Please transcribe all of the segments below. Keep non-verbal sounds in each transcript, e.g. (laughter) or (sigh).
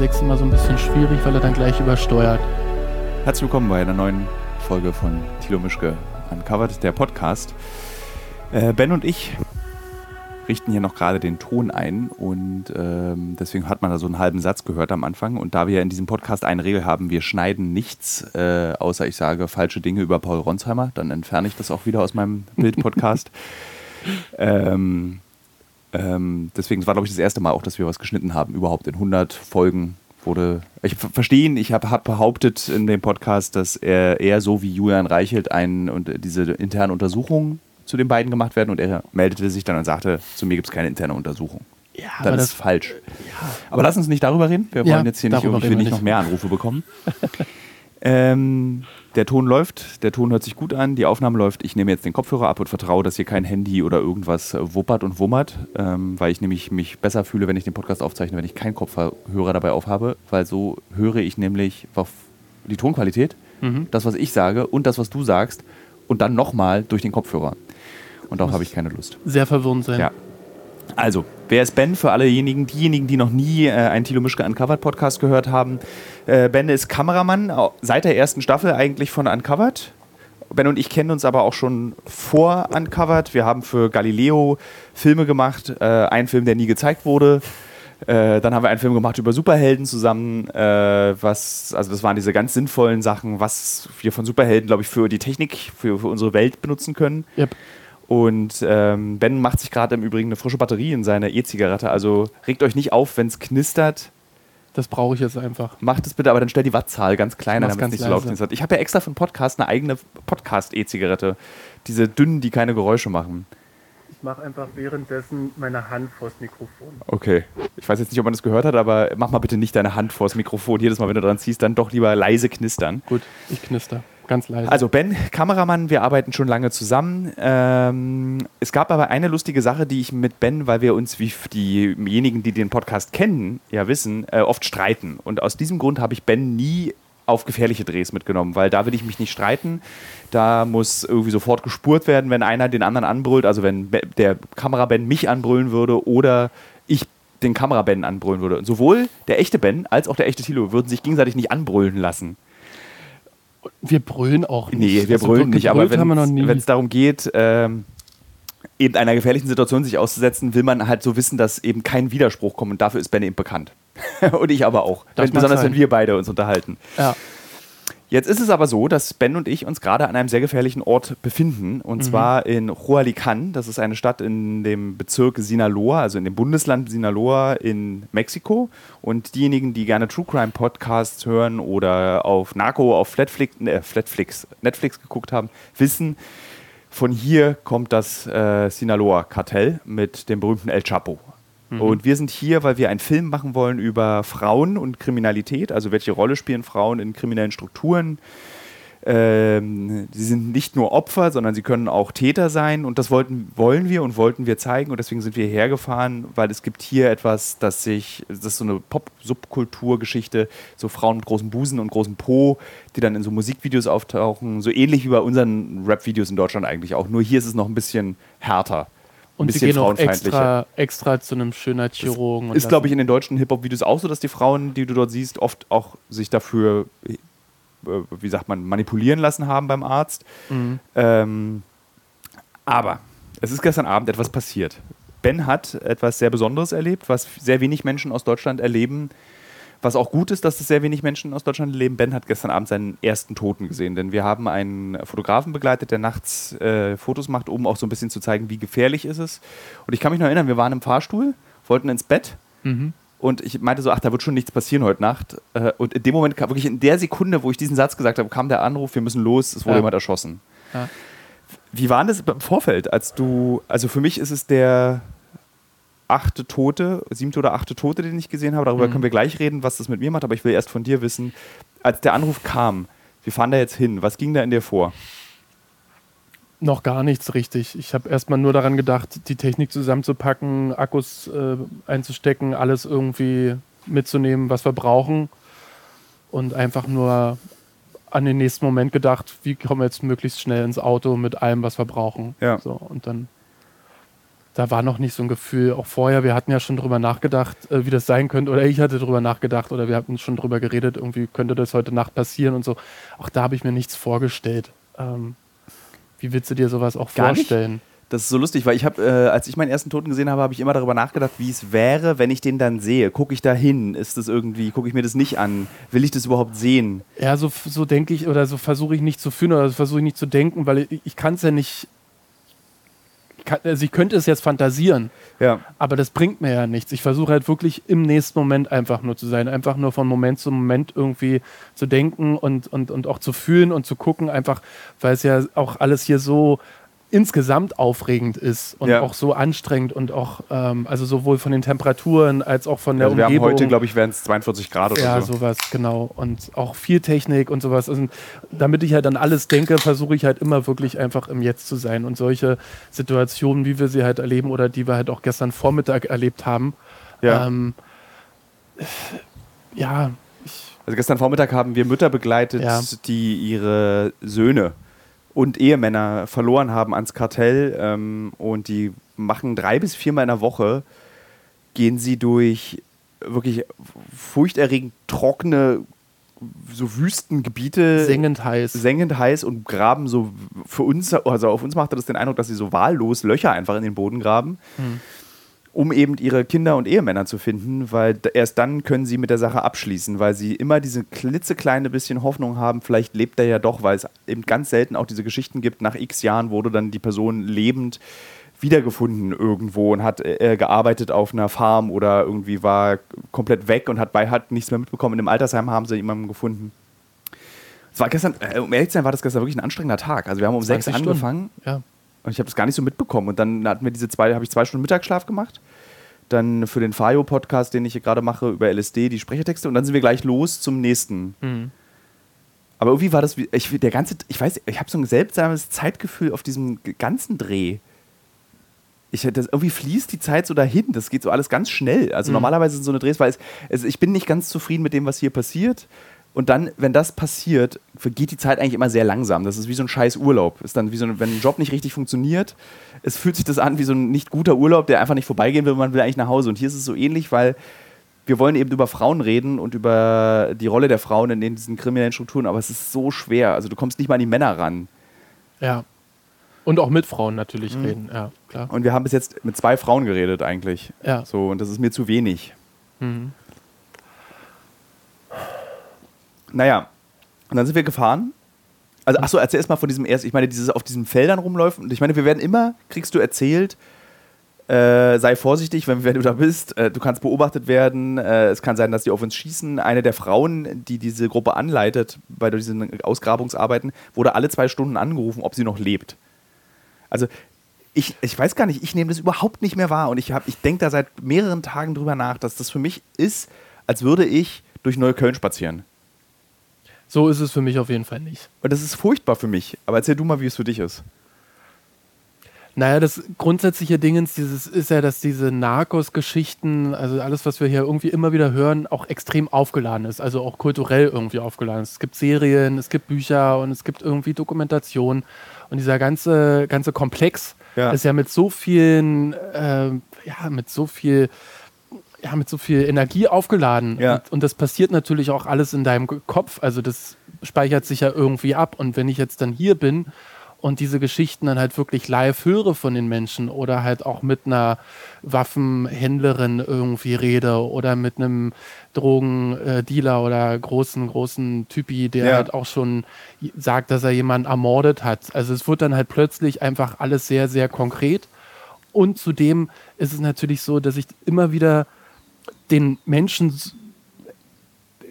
6 immer so ein bisschen schwierig, weil er dann gleich übersteuert. Herzlich willkommen bei einer neuen Folge von Thilo Mischke Uncovered, der Podcast. Äh, ben und ich richten hier noch gerade den Ton ein und ähm, deswegen hat man da so einen halben Satz gehört am Anfang. Und da wir in diesem Podcast eine Regel haben, wir schneiden nichts, äh, außer ich sage falsche Dinge über Paul Ronsheimer, dann entferne ich das auch wieder aus meinem Bild-Podcast. (laughs) ähm, ähm, deswegen war, glaube ich, das erste Mal auch, dass wir was geschnitten haben. Überhaupt in 100 Folgen wurde. Ich verstehe ihn, ich habe hab behauptet in dem Podcast, dass er eher so wie Julian Reichelt ein, und diese interne Untersuchung zu den beiden gemacht werden und er meldete sich dann und sagte, zu mir gibt es keine interne Untersuchung. Ja, das, das ist falsch. Ja. Aber lass uns nicht darüber reden. Wir wollen ja, jetzt hier nicht, irgendwie nicht noch mehr Anrufe bekommen. (laughs) ähm, der Ton läuft, der Ton hört sich gut an, die Aufnahme läuft. Ich nehme jetzt den Kopfhörer ab und vertraue, dass hier kein Handy oder irgendwas wuppert und wummert, ähm, weil ich nämlich mich besser fühle, wenn ich den Podcast aufzeichne, wenn ich keinen Kopfhörer dabei aufhabe, weil so höre ich nämlich die Tonqualität, mhm. das, was ich sage und das, was du sagst und dann nochmal durch den Kopfhörer. Und darauf habe ich keine Lust. Sehr verwirrend sein. Ja. Also, wer ist Ben für allejenigen, diejenigen, die noch nie äh, einen Thilo Mischke Uncovered Podcast gehört haben? Äh, ben ist Kameramann seit der ersten Staffel eigentlich von Uncovered. Ben und ich kennen uns aber auch schon vor Uncovered. Wir haben für Galileo Filme gemacht. Äh, einen Film, der nie gezeigt wurde. Äh, dann haben wir einen Film gemacht über Superhelden zusammen, äh, was, also das waren diese ganz sinnvollen Sachen, was wir von Superhelden, glaube ich, für die Technik, für, für unsere Welt benutzen können. Yep. Und ähm, Ben macht sich gerade im Übrigen eine frische Batterie in seine E-Zigarette. Also regt euch nicht auf, wenn es knistert. Das brauche ich jetzt einfach. Macht es bitte, aber dann stell die Wattzahl ganz kleiner, damit es nicht so laut knistert. Ich habe ja extra für einen Podcast eine eigene Podcast-E-Zigarette. Diese dünnen, die keine Geräusche machen. Ich mache einfach währenddessen meine Hand vors Mikrofon. Okay. Ich weiß jetzt nicht, ob man das gehört hat, aber mach mal bitte nicht deine Hand vors Mikrofon. Jedes Mal, wenn du dran ziehst, dann doch lieber leise knistern. Gut, ich knister. Ganz leise. Also Ben, Kameramann, wir arbeiten schon lange zusammen. Ähm, es gab aber eine lustige Sache, die ich mit Ben, weil wir uns, wie diejenigen, die den Podcast kennen, ja wissen, äh, oft streiten. Und aus diesem Grund habe ich Ben nie auf gefährliche Drehs mitgenommen, weil da will ich mich nicht streiten. Da muss irgendwie sofort gespurt werden, wenn einer den anderen anbrüllt. Also wenn der Kameraben mich anbrüllen würde oder ich den Kameraben anbrüllen würde. Und sowohl der echte Ben als auch der echte Thilo würden sich gegenseitig nicht anbrüllen lassen. Wir brüllen auch nicht. Nee, wir also brüllen nicht, aber wenn es darum geht, ähm, eben einer gefährlichen Situation sich auszusetzen, will man halt so wissen, dass eben kein Widerspruch kommt und dafür ist Ben eben bekannt. (laughs) und ich aber auch. besonders sein. wenn wir beide uns unterhalten. Ja. Jetzt ist es aber so, dass Ben und ich uns gerade an einem sehr gefährlichen Ort befinden. Und mhm. zwar in Hualican. Das ist eine Stadt in dem Bezirk Sinaloa, also in dem Bundesland Sinaloa in Mexiko. Und diejenigen, die gerne True Crime Podcasts hören oder auf Narco, auf Flatflix, äh, Flatflix, Netflix geguckt haben, wissen, von hier kommt das äh, Sinaloa-Kartell mit dem berühmten El Chapo. Mhm. Und wir sind hier, weil wir einen Film machen wollen über Frauen und Kriminalität, also welche Rolle spielen Frauen in kriminellen Strukturen. Ähm, sie sind nicht nur Opfer, sondern sie können auch Täter sein und das wollten, wollen wir und wollten wir zeigen und deswegen sind wir hergefahren, weil es gibt hier etwas, das sich, das ist so eine Pop-Subkulturgeschichte, so Frauen mit großem Busen und großem Po, die dann in so Musikvideos auftauchen, so ähnlich wie bei unseren Rap-Videos in Deutschland eigentlich auch, nur hier ist es noch ein bisschen härter. Und sie gehen auch extra, extra zu einem Schönheitschirurgen. ist, glaube ich, in den deutschen Hip-Hop-Videos auch so, dass die Frauen, die du dort siehst, oft auch sich dafür, äh, wie sagt man, manipulieren lassen haben beim Arzt. Mhm. Ähm, aber es ist gestern Abend etwas passiert. Ben hat etwas sehr Besonderes erlebt, was sehr wenig Menschen aus Deutschland erleben was auch gut ist, dass es sehr wenig Menschen aus Deutschland leben. Ben hat gestern Abend seinen ersten Toten gesehen, denn wir haben einen Fotografen begleitet, der nachts äh, Fotos macht, um auch so ein bisschen zu zeigen, wie gefährlich ist es. Und ich kann mich noch erinnern, wir waren im Fahrstuhl, wollten ins Bett. Mhm. Und ich meinte so, ach, da wird schon nichts passieren heute Nacht. Äh, und in dem Moment, wirklich in der Sekunde, wo ich diesen Satz gesagt habe, kam der Anruf, wir müssen los, es wurde ja. jemand erschossen. Ja. Wie war das im Vorfeld, als du, also für mich ist es der, achte Tote, siebte oder achte Tote, den ich gesehen habe. Darüber mhm. können wir gleich reden, was das mit mir macht, aber ich will erst von dir wissen, als der Anruf kam, wir fahren da jetzt hin, was ging da in dir vor? Noch gar nichts richtig. Ich habe erstmal nur daran gedacht, die Technik zusammenzupacken, Akkus äh, einzustecken, alles irgendwie mitzunehmen, was wir brauchen. Und einfach nur an den nächsten Moment gedacht, wie kommen wir jetzt möglichst schnell ins Auto mit allem, was wir brauchen. Ja. So, und dann da war noch nicht so ein Gefühl. Auch vorher, wir hatten ja schon drüber nachgedacht, äh, wie das sein könnte. Oder ich hatte drüber nachgedacht oder wir hatten schon drüber geredet, irgendwie könnte das heute Nacht passieren und so. Auch da habe ich mir nichts vorgestellt. Ähm, wie willst du dir sowas auch Gar nicht? vorstellen? Das ist so lustig, weil ich habe, äh, als ich meinen ersten Toten gesehen habe, habe ich immer darüber nachgedacht, wie es wäre, wenn ich den dann sehe. Gucke ich da hin? Ist das irgendwie, gucke ich mir das nicht an? Will ich das überhaupt sehen? Ja, so, so denke ich oder so versuche ich nicht zu fühlen oder so versuche ich nicht zu denken, weil ich, ich kann es ja nicht. Ich, kann, also ich könnte es jetzt fantasieren, Ja. aber das bringt mir ja nichts. Ich versuche halt wirklich im nächsten Moment einfach nur zu sein, einfach nur von Moment zu Moment irgendwie zu denken und, und, und auch zu fühlen und zu gucken, einfach weil es ja auch alles hier so insgesamt aufregend ist und Ja. auch so anstrengend und auch, ähm, also sowohl von den Temperaturen als auch von der Also wir haben Umgebung. heute, glaube ich, wären es 42 Grad oder Ja, so. sowas, genau. Und auch viel Technik und sowas. Und damit ich halt an alles denke, versuche ich halt immer wirklich einfach im Jetzt zu sein. Und solche Situationen, wie wir sie halt erleben oder die wir halt auch gestern Vormittag erlebt haben, Ja. ähm, ja, ich, Also gestern Vormittag haben wir Mütter begleitet, Ja. die ihre Söhne und Ehemänner verloren haben ans Kartell ähm, und die machen drei bis viermal in der Woche, gehen sie durch wirklich furchterregend trockene, so Wüstengebiete, sengend heiß. sengend heiß und graben so für uns, also auf uns macht das den Eindruck, dass sie so wahllos Löcher einfach in den Boden graben, um eben ihre Kinder und Ehemänner zu finden, weil erst dann können sie mit der Sache abschließen, weil sie immer diese klitzekleine bisschen Hoffnung haben, vielleicht lebt er ja doch, weil es eben ganz selten auch diese Geschichten gibt, nach x Jahren wurde dann die Person lebend wiedergefunden irgendwo und hat äh, gearbeitet auf einer Farm oder irgendwie war komplett weg und hat bei hat nichts mehr mitbekommen. In einem Altersheim haben sie jemanden gefunden. Es war gestern, äh, um ehrlich zu sein, war das gestern wirklich ein anstrengender Tag. Also wir haben um sechs 20 Stunden. angefangen Ja. Und ich habe das gar nicht so mitbekommen. Und dann hatten wir diese zwei, habe ich zwei Stunden Mittagsschlaf gemacht. Dann für den Fayo-Podcast, den ich hier gerade mache, über LSD, die Sprechertexte. Und dann sind wir gleich los zum nächsten. Mhm. Aber irgendwie war das, wie- ich, der ganze, ich weiß, ich habe so ein seltsames Zeitgefühl auf diesem ganzen Dreh. Ich, das, irgendwie fließt die Zeit so dahin. Das geht so alles ganz schnell. Also Mhm. normalerweise sind so eine Drehs, weil es, es, ich bin nicht ganz zufrieden mit dem, was hier passiert. Und dann, wenn das passiert, vergeht die Zeit eigentlich immer sehr langsam. Das ist wie so ein scheiß Urlaub. Ist dann wie so ein, wenn ein Job nicht richtig funktioniert, es fühlt sich das an wie so ein nicht guter Urlaub, der einfach nicht vorbeigehen will, man will eigentlich nach Hause. Und hier ist es so ähnlich, weil wir wollen eben über Frauen reden und über die Rolle der Frauen in diesen kriminellen Strukturen, aber es ist so schwer. Also du kommst nicht mal an die Männer ran. ja. Und auch mit Frauen natürlich Mhm. reden, ja, klar. Und wir haben bis jetzt mit zwei Frauen geredet eigentlich. Ja. So, und das ist mir zu wenig. Mhm. Naja, und dann sind wir gefahren. Also, achso, erzähl erst mal von diesem erst, ich meine, dieses auf diesen Feldern rumläuft. Und ich meine, wir werden immer, kriegst du erzählt, äh, sei vorsichtig, wenn, wenn du da bist. Äh, du kannst beobachtet werden. Äh, es kann sein, dass die auf uns schießen. Eine der Frauen, die diese Gruppe anleitet bei diesen Ausgrabungsarbeiten, wurde alle zwei Stunden angerufen, ob sie noch lebt. Also, ich, ich weiß gar nicht, ich nehme das überhaupt nicht mehr wahr. Und ich, ich denke da seit mehreren Tagen drüber nach, dass das für mich ist, als würde ich durch Neukölln spazieren. So ist es für mich auf jeden Fall nicht. Und das ist furchtbar für mich. Aber erzähl du mal, wie es für dich ist. Naja, das grundsätzliche Dingens dieses ist ja, dass diese Narcos-Geschichten, also alles, was wir hier irgendwie immer wieder hören, auch extrem aufgeladen ist, also auch kulturell irgendwie aufgeladen ist. Es gibt Serien, es gibt Bücher und es gibt irgendwie Dokumentation. Und dieser ganze, ganze Komplex Ja. ist ja mit so vielen, ähm, ja, mit so viel, ja, mit so viel Energie aufgeladen. Ja. Und, und das passiert natürlich auch alles in deinem Kopf. Also das speichert sich ja irgendwie ab. Und wenn ich jetzt dann hier bin und diese Geschichten dann halt wirklich live höre von den Menschen oder halt auch mit einer Waffenhändlerin irgendwie rede oder mit einem Drogendealer oder großen, großen Typi, der Ja. halt auch schon sagt, dass er jemanden ermordet hat. Also es wird dann halt plötzlich einfach alles sehr, sehr konkret. Und zudem ist es natürlich so, dass ich immer wieder den Menschen,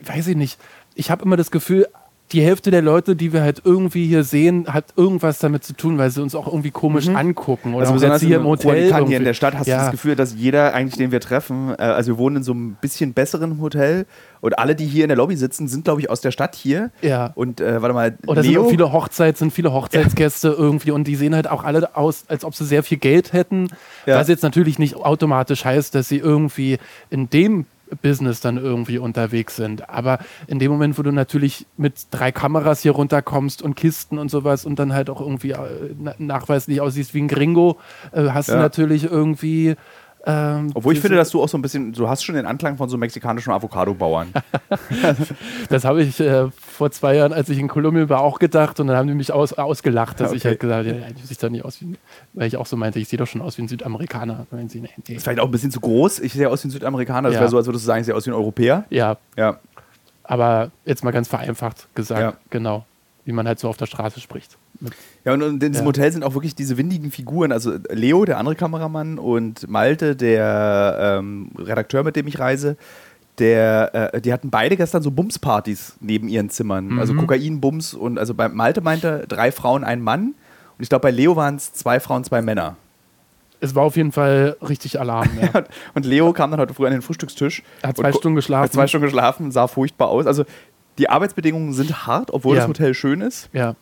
weiß ich nicht, ich habe immer das Gefühl, die Hälfte der Leute, die wir halt irgendwie hier sehen, hat irgendwas damit zu tun, weil sie uns auch irgendwie komisch angucken. Oder Also besonders hier im in Hotel. Juan hier in der Stadt hast ja. du das Gefühl, dass jeder eigentlich, den wir treffen, äh, also wir wohnen in so einem bisschen besseren Hotel und alle, die hier in der Lobby sitzen, sind, glaube ich, aus der Stadt hier. Ja. Und äh, warte mal, Oder sind Leo, auch viele Hochzeits, sind viele Hochzeitsgäste irgendwie und die sehen halt auch alle aus, als ob sie sehr viel Geld hätten. Ja. Was jetzt natürlich nicht automatisch heißt, dass sie irgendwie in dem Business dann irgendwie unterwegs sind. Aber in dem Moment, wo du natürlich mit drei Kameras hier runterkommst und Kisten und sowas und dann halt auch irgendwie äh, nachweislich aussiehst wie ein Gringo, äh, hast ja. du natürlich irgendwie ähm, Obwohl ich finde, dass du auch so ein bisschen, du hast schon den Anklang von so mexikanischen Avocado-Bauern. (laughs) das habe ich äh, vor zwei Jahren, als ich in Kolumbien war, auch gedacht und dann haben die mich aus, ausgelacht, dass okay. ich halt gesagt habe, ja, ich sehe doch nicht aus wie, weil ich auch so meinte, ich sehe doch schon aus wie ein Südamerikaner. Sie, nee, nee. Ist vielleicht auch ein bisschen zu groß, ich sehe aus wie ein Südamerikaner, das ja. wäre so, als würdest du sagen, ich sehe aus wie ein Europäer. Ja. Ja. Aber jetzt mal ganz vereinfacht gesagt, ja. genau, wie man halt so auf der Straße spricht. Ja, und, und in diesem ja. Hotel sind auch wirklich diese windigen Figuren. Also Leo, der andere Kameramann, und Malte, der ähm, Redakteur, mit dem ich reise, der, äh, die hatten beide gestern so Bumspartys neben ihren Zimmern. Mhm. Also Kokain-Bums und also bei Malte meinte drei Frauen, ein Mann. Und ich glaube, bei Leo waren es zwei Frauen, zwei Männer. Es war auf jeden Fall richtig Alarm. Ja. (laughs) und Leo kam dann heute früh an den Frühstückstisch. Er hat zwei Stunden geschlafen. Hat zwei Stunden geschlafen, sah furchtbar aus. Also die Arbeitsbedingungen sind hart, obwohl ja. das Hotel schön ist. Ja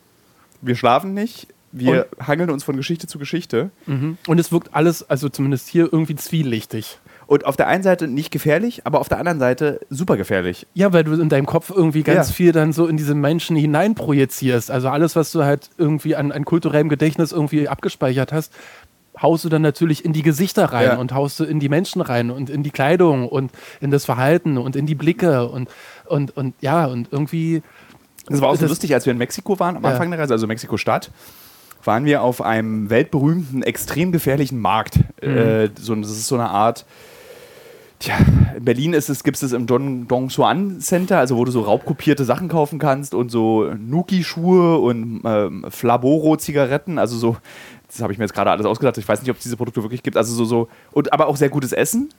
wir schlafen nicht, wir und, hangeln uns von Geschichte zu Geschichte. Mhm. Und es wirkt alles, also zumindest hier, irgendwie zwielichtig. Und auf der einen Seite nicht gefährlich, aber auf der anderen Seite super gefährlich. Ja, weil du in deinem Kopf irgendwie ganz ja. viel dann so in diese Menschen hineinprojizierst. Also alles, was du halt irgendwie an, an kulturellem Gedächtnis irgendwie abgespeichert hast, haust du dann natürlich in die Gesichter rein ja. und haust du in die Menschen rein und in die Kleidung und in das Verhalten und in die Blicke und, und, und ja, und irgendwie das war auch so das lustig, als wir in Mexiko waren, am Anfang der Reise, also Mexiko-Stadt, waren wir auf einem weltberühmten, extrem gefährlichen Markt. Mhm. Äh, so, das ist so eine Art. Tja, in Berlin ist es, gibt es das im Don, Dong Xuan Center, also wo du so raubkopierte Sachen kaufen kannst und so Nuki-Schuhe und ähm, Flaboro-Zigaretten, also so, das habe ich mir jetzt gerade alles ausgedacht, ich weiß nicht, ob es diese Produkte wirklich gibt, also so, so, und aber auch sehr gutes Essen.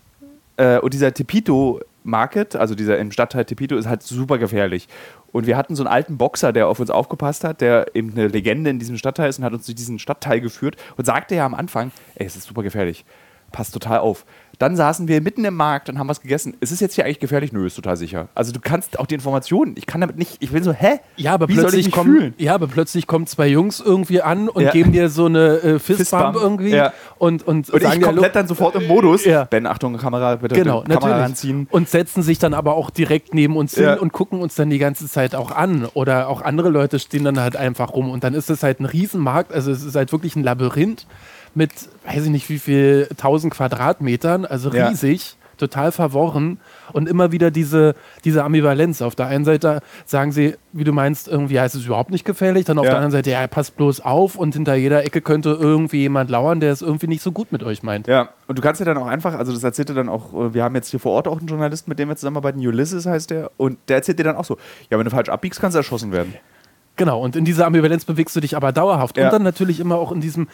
Äh, und dieser Tepito Market, also dieser im Stadtteil Tepito, ist halt super gefährlich. Und wir hatten so einen alten Boxer, der auf uns aufgepasst hat, der eben eine Legende in diesem Stadtteil ist und hat uns durch diesen Stadtteil geführt und sagte ja am Anfang, ey, es ist super gefährlich. Passt total auf. Dann saßen wir mitten im Markt und haben was gegessen. Ist es jetzt hier eigentlich gefährlich? Nö, ist total sicher. Also du kannst auch die Informationen, ich kann damit nicht, ich bin so, hä? Ja, aber Wie plötzlich kommen, ja, aber plötzlich kommen zwei Jungs irgendwie an und ja. geben dir so eine äh, Fistbump, irgendwie ja. und, und, und sagen ich komplett dann sofort im Modus. Ja. Ben, Achtung, Kamera, bitte genau, Kamera natürlich. ranziehen. Und setzen sich dann aber auch direkt neben uns hin und gucken uns dann die ganze Zeit auch an. Oder auch andere Leute stehen dann halt einfach rum und dann ist es halt ein Riesenmarkt, also es ist halt wirklich ein Labyrinth mit, weiß ich nicht wie viel, 1000 Quadratmetern, also riesig. Ja. Total verworren und immer wieder diese, diese Ambivalenz. Auf der einen Seite sagen sie, wie du meinst, irgendwie heißt es überhaupt nicht gefährlich, dann auf ja. der anderen Seite, ja, passt bloß auf und hinter jeder Ecke könnte irgendwie jemand lauern, der es irgendwie nicht so gut mit euch meint. Ja, und du kannst ja dann auch einfach, also das erzählt dir dann auch, wir haben jetzt hier vor Ort auch einen Journalisten, mit dem wir zusammenarbeiten, Ulysses heißt der, und der erzählt dir dann auch so, ja, wenn du falsch abbiegst, kannst du erschossen werden. Genau, und in dieser Ambivalenz bewegst du dich aber dauerhaft. Ja. Und dann natürlich immer auch in diesem,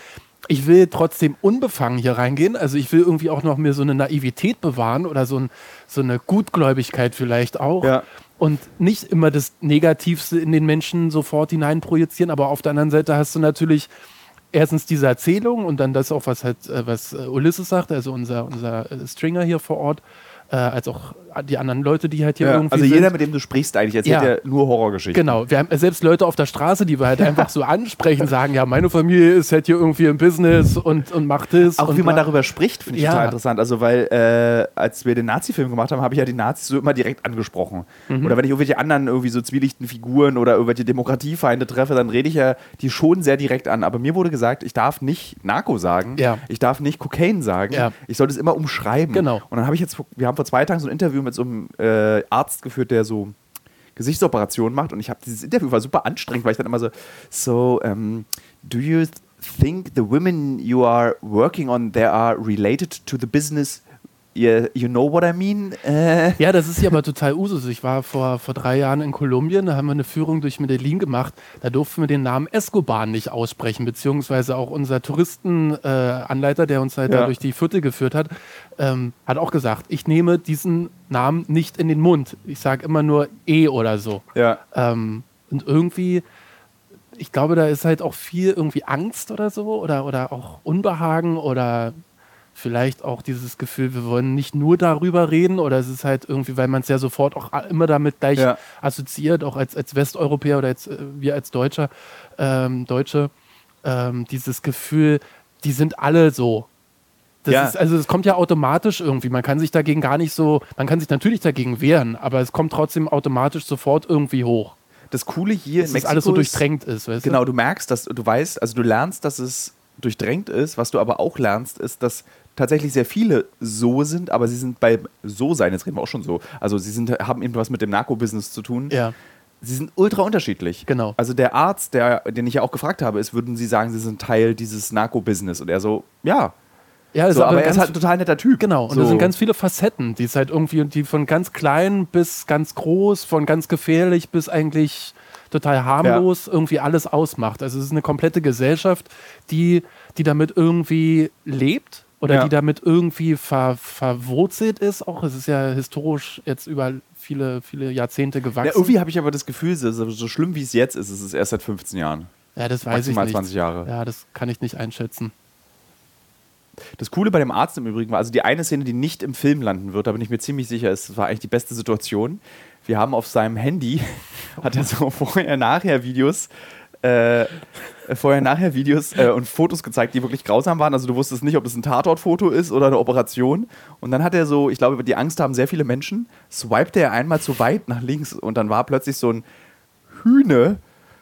ich will trotzdem unbefangen hier reingehen. Also ich will irgendwie auch noch mir so eine Naivität bewahren oder so, ein, so eine Gutgläubigkeit vielleicht auch. Ja. Und nicht immer das Negativste in den Menschen sofort hineinprojizieren. Aber auf der anderen Seite hast du natürlich erstens diese Erzählung und dann das auch, was halt, äh, was äh, Ulysses sagt, also unser, unser äh, Stringer hier vor Ort äh, als auch die anderen Leute, die halt hier ja, irgendwie. Also jeder, sind. mit dem du sprichst, eigentlich erzählt ja, ja nur Horrorgeschichten. Genau, wir haben selbst Leute auf der Straße, die wir halt (laughs) einfach so ansprechen, sagen, ja, meine Familie ist halt hier irgendwie im Business und, und macht das. Auch wie man darüber spricht, finde ich ja. total interessant. Also, weil äh, als wir den Nazi-Film gemacht haben, habe ich ja die Nazis so immer direkt angesprochen. Mhm. Oder wenn ich irgendwelche anderen irgendwie so zwielichten Figuren oder irgendwelche Demokratiefeinde treffe, dann rede ich ja die schon sehr direkt an. Aber mir wurde gesagt, ich darf nicht Narco sagen, ja. ich darf nicht Kokain sagen, ich sollte es immer umschreiben. Genau. Und dann habe ich jetzt, wir haben vor zwei Tagen so ein Interview mit so einem äh, Arzt geführt, der so Gesichtsoperationen macht. Und ich habe dieses Interview war super anstrengend, weil ich dann immer so, so, um, do you think the women you are working on there are related to the business You, you know what I mean? Äh. Ja, das ist ja aber total Usus. Ich war vor, vor drei Jahren in Kolumbien, da haben wir eine Führung durch Medellin gemacht. Da durften wir den Namen Escobar nicht aussprechen, beziehungsweise auch unser Touristenanleiter, äh, der uns halt ja. da durch die Viertel geführt hat, ähm, hat auch gesagt, ich nehme diesen Namen nicht in den Mund. Ich sage immer nur E oder so. Ja. Ähm, und irgendwie ich glaube, da ist halt auch viel irgendwie Angst oder so oder, oder auch Unbehagen oder vielleicht auch dieses Gefühl, wir wollen nicht nur darüber reden oder es ist halt irgendwie, weil man es ja sofort auch immer damit gleich ja. assoziiert, auch als, als Westeuropäer oder als, äh, wir als Deutscher, ähm, Deutsche, ähm, dieses Gefühl, die sind alle so. Das Ja. ist, also es kommt ja automatisch irgendwie. Man kann sich dagegen gar nicht so, man kann sich natürlich dagegen wehren, aber es kommt trotzdem automatisch sofort irgendwie hoch. Das Coole hier Dass in Mexiko alles so durchdrängt ist, weißt Genau, du merkst, dass du weißt, also du lernst, dass es durchdrängt ist. Was du aber auch lernst, ist, dass tatsächlich sehr viele so sind, aber sie sind bei so sein, jetzt reden wir auch schon so. Also sie sind, haben eben was mit dem Narco-Business zu tun. Ja. Sie sind ultra unterschiedlich. Genau. Also der Arzt, der, den ich ja auch gefragt habe, ist, würden Sie sagen, Sie sind Teil dieses Narco-Business? Und er so, ja. Ja, So, ist aber er ist halt ein total netter Typ. Genau, und so. das sind ganz viele Facetten, die es halt irgendwie, die von ganz klein bis ganz groß, von ganz gefährlich bis eigentlich total harmlos irgendwie alles ausmacht. Also es ist eine komplette Gesellschaft, die, die damit irgendwie lebt oder Ja. die damit irgendwie ver, verwurzelt ist. Auch es ist ja historisch jetzt über viele, viele Jahrzehnte gewachsen. ja, irgendwie habe ich aber das Gefühl, so, so schlimm wie es jetzt ist, ist es erst seit 15 Jahren. ja, das weiß maximal ich nicht. 20 Jahre. Ja, das kann ich nicht einschätzen. Das Coole bei dem Arzt im Übrigen war, also die eine Szene, die nicht im Film landen wird, da bin ich mir ziemlich sicher, es war eigentlich die beste Situation. Wir haben auf seinem Handy, (laughs) hat er so vorher-nachher-Videos, äh, vorher-nachher-Videos äh, und Fotos gezeigt, die wirklich grausam waren. Also du wusstest nicht, ob das ein Tatortfoto ist oder eine Operation. Und dann hat er so, ich glaube, die Angst haben sehr viele Menschen, swipte er einmal zu weit nach links und dann war plötzlich so ein Hühne,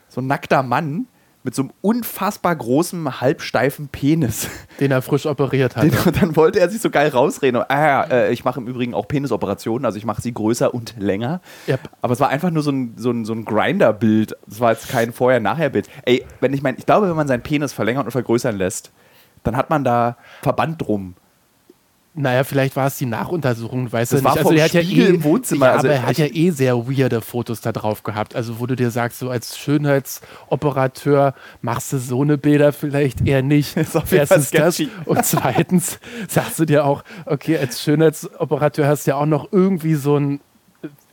so ein nackter Mann mit so einem unfassbar großen, halbsteifen Penis. (laughs) Den er frisch operiert hat. Den, und dann wollte er sich so geil rausreden. Und, ah, ja, äh, ich mache im Übrigen auch Penisoperationen, also ich mache sie größer und länger. Yep. Aber es war einfach nur so ein, so ein, so ein Grinder-Bild. Es war jetzt kein Vorher-Nachher-Bild. Ey, wenn ich mein, ich glaube, wenn man seinen Penis verlängern und vergrößern lässt, dann hat man da Verband drum. Naja, vielleicht war es die Nachuntersuchung, weißt Das du nicht. Also er hat ja eh, im Wohnzimmer, Ja, also aber er hat ja eh sehr weirde Fotos da drauf gehabt. Also wo du dir sagst, so als Schönheitsoperateur machst du so eine Bilder vielleicht eher nicht. (laughs) Ist auf jeden Fall Erstens das und zweitens sagst du dir auch, okay, als Schönheitsoperateur hast du ja auch noch irgendwie so ein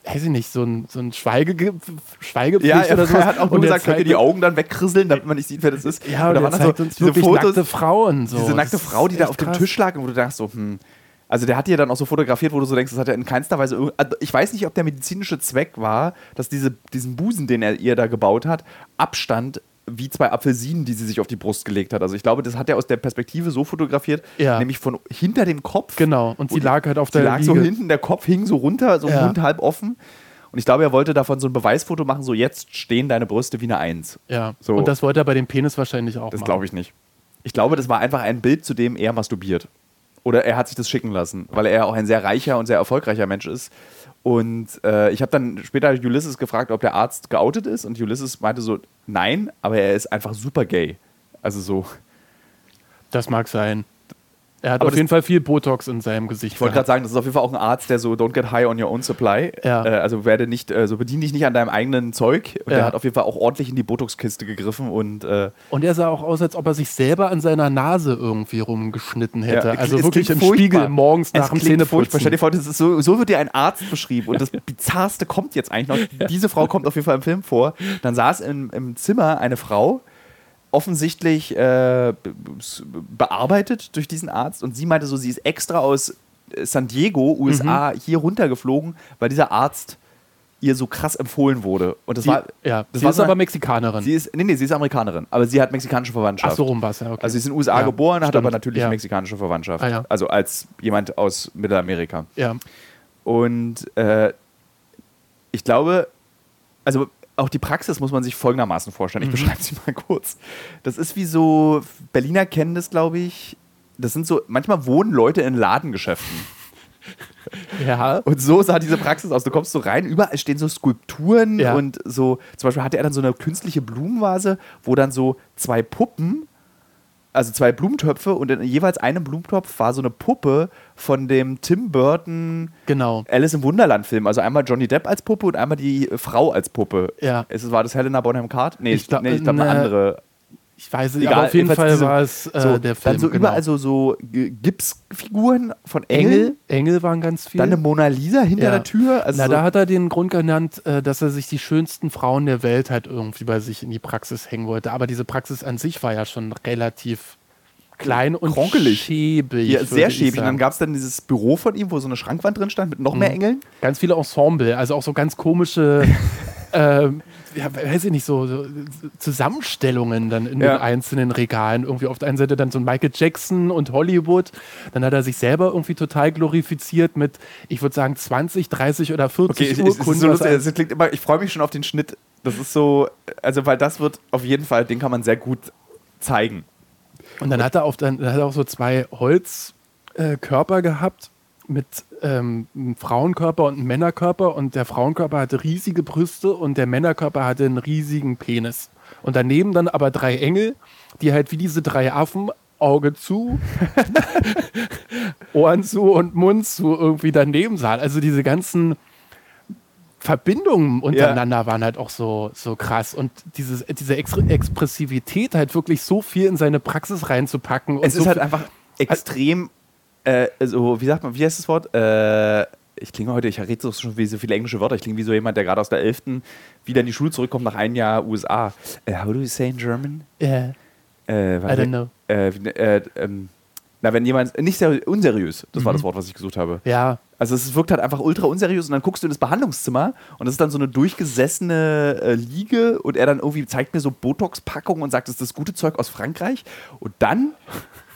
weiß ich nicht, so ein, so ein Schweige, Schweigepflicht Ja, er, oder so. er hat auch nur Und er gesagt, könnt ihr die Augen dann wegkrisseln, damit man nicht sieht, wer das ist. Ja, und und da er waren zeigt so diese Fotos, nackte Frauen. So. diese nackte Das Frau, die da auf dem. Tisch lag und wo du dachtest so, hm. Also der hat die ja dann auch so fotografiert, wo du so denkst, das hat ja in keinster Weise. also Ich weiß nicht, ob der medizinische Zweck war, dass diese, diesen Busen, den er ihr da gebaut hat, Abstand wie zwei Apfelsinen, die sie sich auf die Brust gelegt hat. Also ich glaube, das hat er aus der Perspektive so fotografiert, Ja. nämlich von hinter dem Kopf. Genau, und sie lag halt auf Sie der lag so Liege. hinten, der Kopf hing so runter, so Ja. Mund halb offen. Und ich glaube, er wollte davon so ein Beweisfoto machen, so jetzt stehen deine Brüste wie eine Eins. Ja, So. und das wollte er bei dem Penis wahrscheinlich auch Das glaube ich nicht. Ich glaube, das war einfach ein Bild, zu dem er masturbiert. Oder er hat sich das schicken lassen, weil er auch ein sehr reicher und sehr erfolgreicher Mensch ist. Und äh, ich habe dann später Ulysses gefragt, ob der Arzt geoutet ist. Und Ulysses meinte so, nein, aber er ist einfach super gay. Also so. Das mag sein. Er hat Aber auf jeden Fall viel Botox in seinem Gesicht. Ich wollte gerade sagen, das ist auf jeden Fall auch ein Arzt, der so don't get high on your own supply. Ja. Äh, also werde nicht, äh, so bedien dich nicht an deinem eigenen Zeug. Und Ja. der hat auf jeden Fall auch ordentlich in die Botox-Kiste gegriffen und äh, Und er sah auch aus, als ob er sich selber an seiner Nase irgendwie rumgeschnitten hätte. Ja, also es wirklich im Spiegel furchtbar. morgens Es nach dem klingt furchtbar. Stell dir Zähneputzen. vor, so, so wird dir ein Arzt beschrieben. Und das (laughs) Bizarrste kommt jetzt eigentlich noch. Diese Frau kommt auf jeden Fall im Film vor. Dann saß im, im Zimmer eine Frau, offensichtlich äh, bearbeitet durch diesen Arzt. Und sie meinte so, sie ist extra aus äh, San Diego, USA, hier runtergeflogen, weil dieser Arzt ihr so krass empfohlen wurde. Und das Die, war. ja, das sie war ist so aber eine- Mexikanerin. Sie ist, nee, nee, sie ist Amerikanerin, aber sie hat mexikanische Verwandtschaft. Ach so rum war es, ja, okay. Also sie ist in den USA Ja, geboren, hat stimmt. aber natürlich ja. mexikanische Verwandtschaft. Ah. Also als jemand aus Mittelamerika. Ja. Und äh, ich glaube, also auch die Praxis muss man sich folgendermaßen vorstellen. Ich Mhm. beschreibe sie mal kurz. Das ist wie so, Berliner kennen das, glaube ich. Das sind so, manchmal wohnen Leute in Ladengeschäften. (laughs) ja. Und so sah diese Praxis aus. Du kommst so rein, überall stehen so Skulpturen Ja. und so, zum Beispiel hatte er dann so eine künstliche Blumenvase, wo dann so zwei Puppen, also zwei Blumentöpfe und in jeweils einem Blumentopf war so eine Puppe von dem Tim Burton Genau. Alice im Wunderland Film. Also einmal Johnny Depp als Puppe und einmal die äh, Frau als Puppe. Ja. Es- war das Helena Bonham Carter? Nee, Ich ich glaub- glaube nee, glaub eine ne, andere. Ich weiß es, Egal, aber auf jeden Fall diese- war es äh, so, der Film. dann so genau. überall so, so G- Gipsfiguren von Engel. Engel. Waren ganz viele. Dann eine Mona Lisa hinter Ja. der Tür. Also Na, so, da hat er den Grund genannt, äh, dass er sich die schönsten Frauen der Welt halt irgendwie bei sich in die Praxis hängen wollte. Aber diese Praxis an sich war ja schon relativ klein und Kronkelig. schäbig. Ja, sehr schäbig. Und dann gab es dann dieses Büro von ihm, wo so eine Schrankwand drin stand mit noch mehr Mhm. Engeln. Ganz viele Ensemble, also auch so ganz komische (laughs) ähm, ja, weiß ich nicht, so, so Zusammenstellungen dann in Ja. den einzelnen Regalen. Irgendwie auf der einen Seite dann so ein Michael Jackson und Hollywood. Dann hat er sich selber irgendwie total glorifiziert mit, ich würde sagen, 20, 30 oder 40 Okay, Urkunden. so es klingt immer, ich freue mich schon auf den Schnitt. Das ist so, also weil das wird auf jeden Fall, den kann man sehr gut zeigen. Und dann hat er, auf, dann, dann hat er auch so zwei Holzkörper äh, gehabt mit ähm, einem Frauenkörper und einem Männerkörper. Und der Frauenkörper hatte riesige Brüste und der Männerkörper hatte einen riesigen Penis. Und daneben dann aber drei Engel, die halt wie diese drei Affen Auge zu, (laughs) Ohren zu und Mund zu irgendwie daneben sahen. Also diese ganzen Verbindungen untereinander waren halt auch so, so krass. Und dieses, diese Ex Expressivität halt wirklich so viel in seine Praxis reinzupacken. Und Es so ist halt viel- einfach extrem, äh, so, wie sagt man, wie heißt das Wort? Äh, ich klinge heute, ich rede so schon wie so viele englische Wörter. Ich klinge wie so jemand, der gerade aus der 11. wieder in die Schule zurückkommt nach einem Jahr USA. Äh, how do you say in German? Yeah, Äh, I don't know. Äh, äh, ähm, na, wenn jemand, nicht sehr unseriös, das Mhm. war das Wort, was ich gesucht habe. Ja, Also es wirkt halt einfach ultra unseriös und dann guckst du in das Behandlungszimmer und das ist dann so eine durchgesessene äh, Liege und er dann irgendwie zeigt mir so Botox-Packungen und sagt, das ist das gute Zeug aus Frankreich. Und dann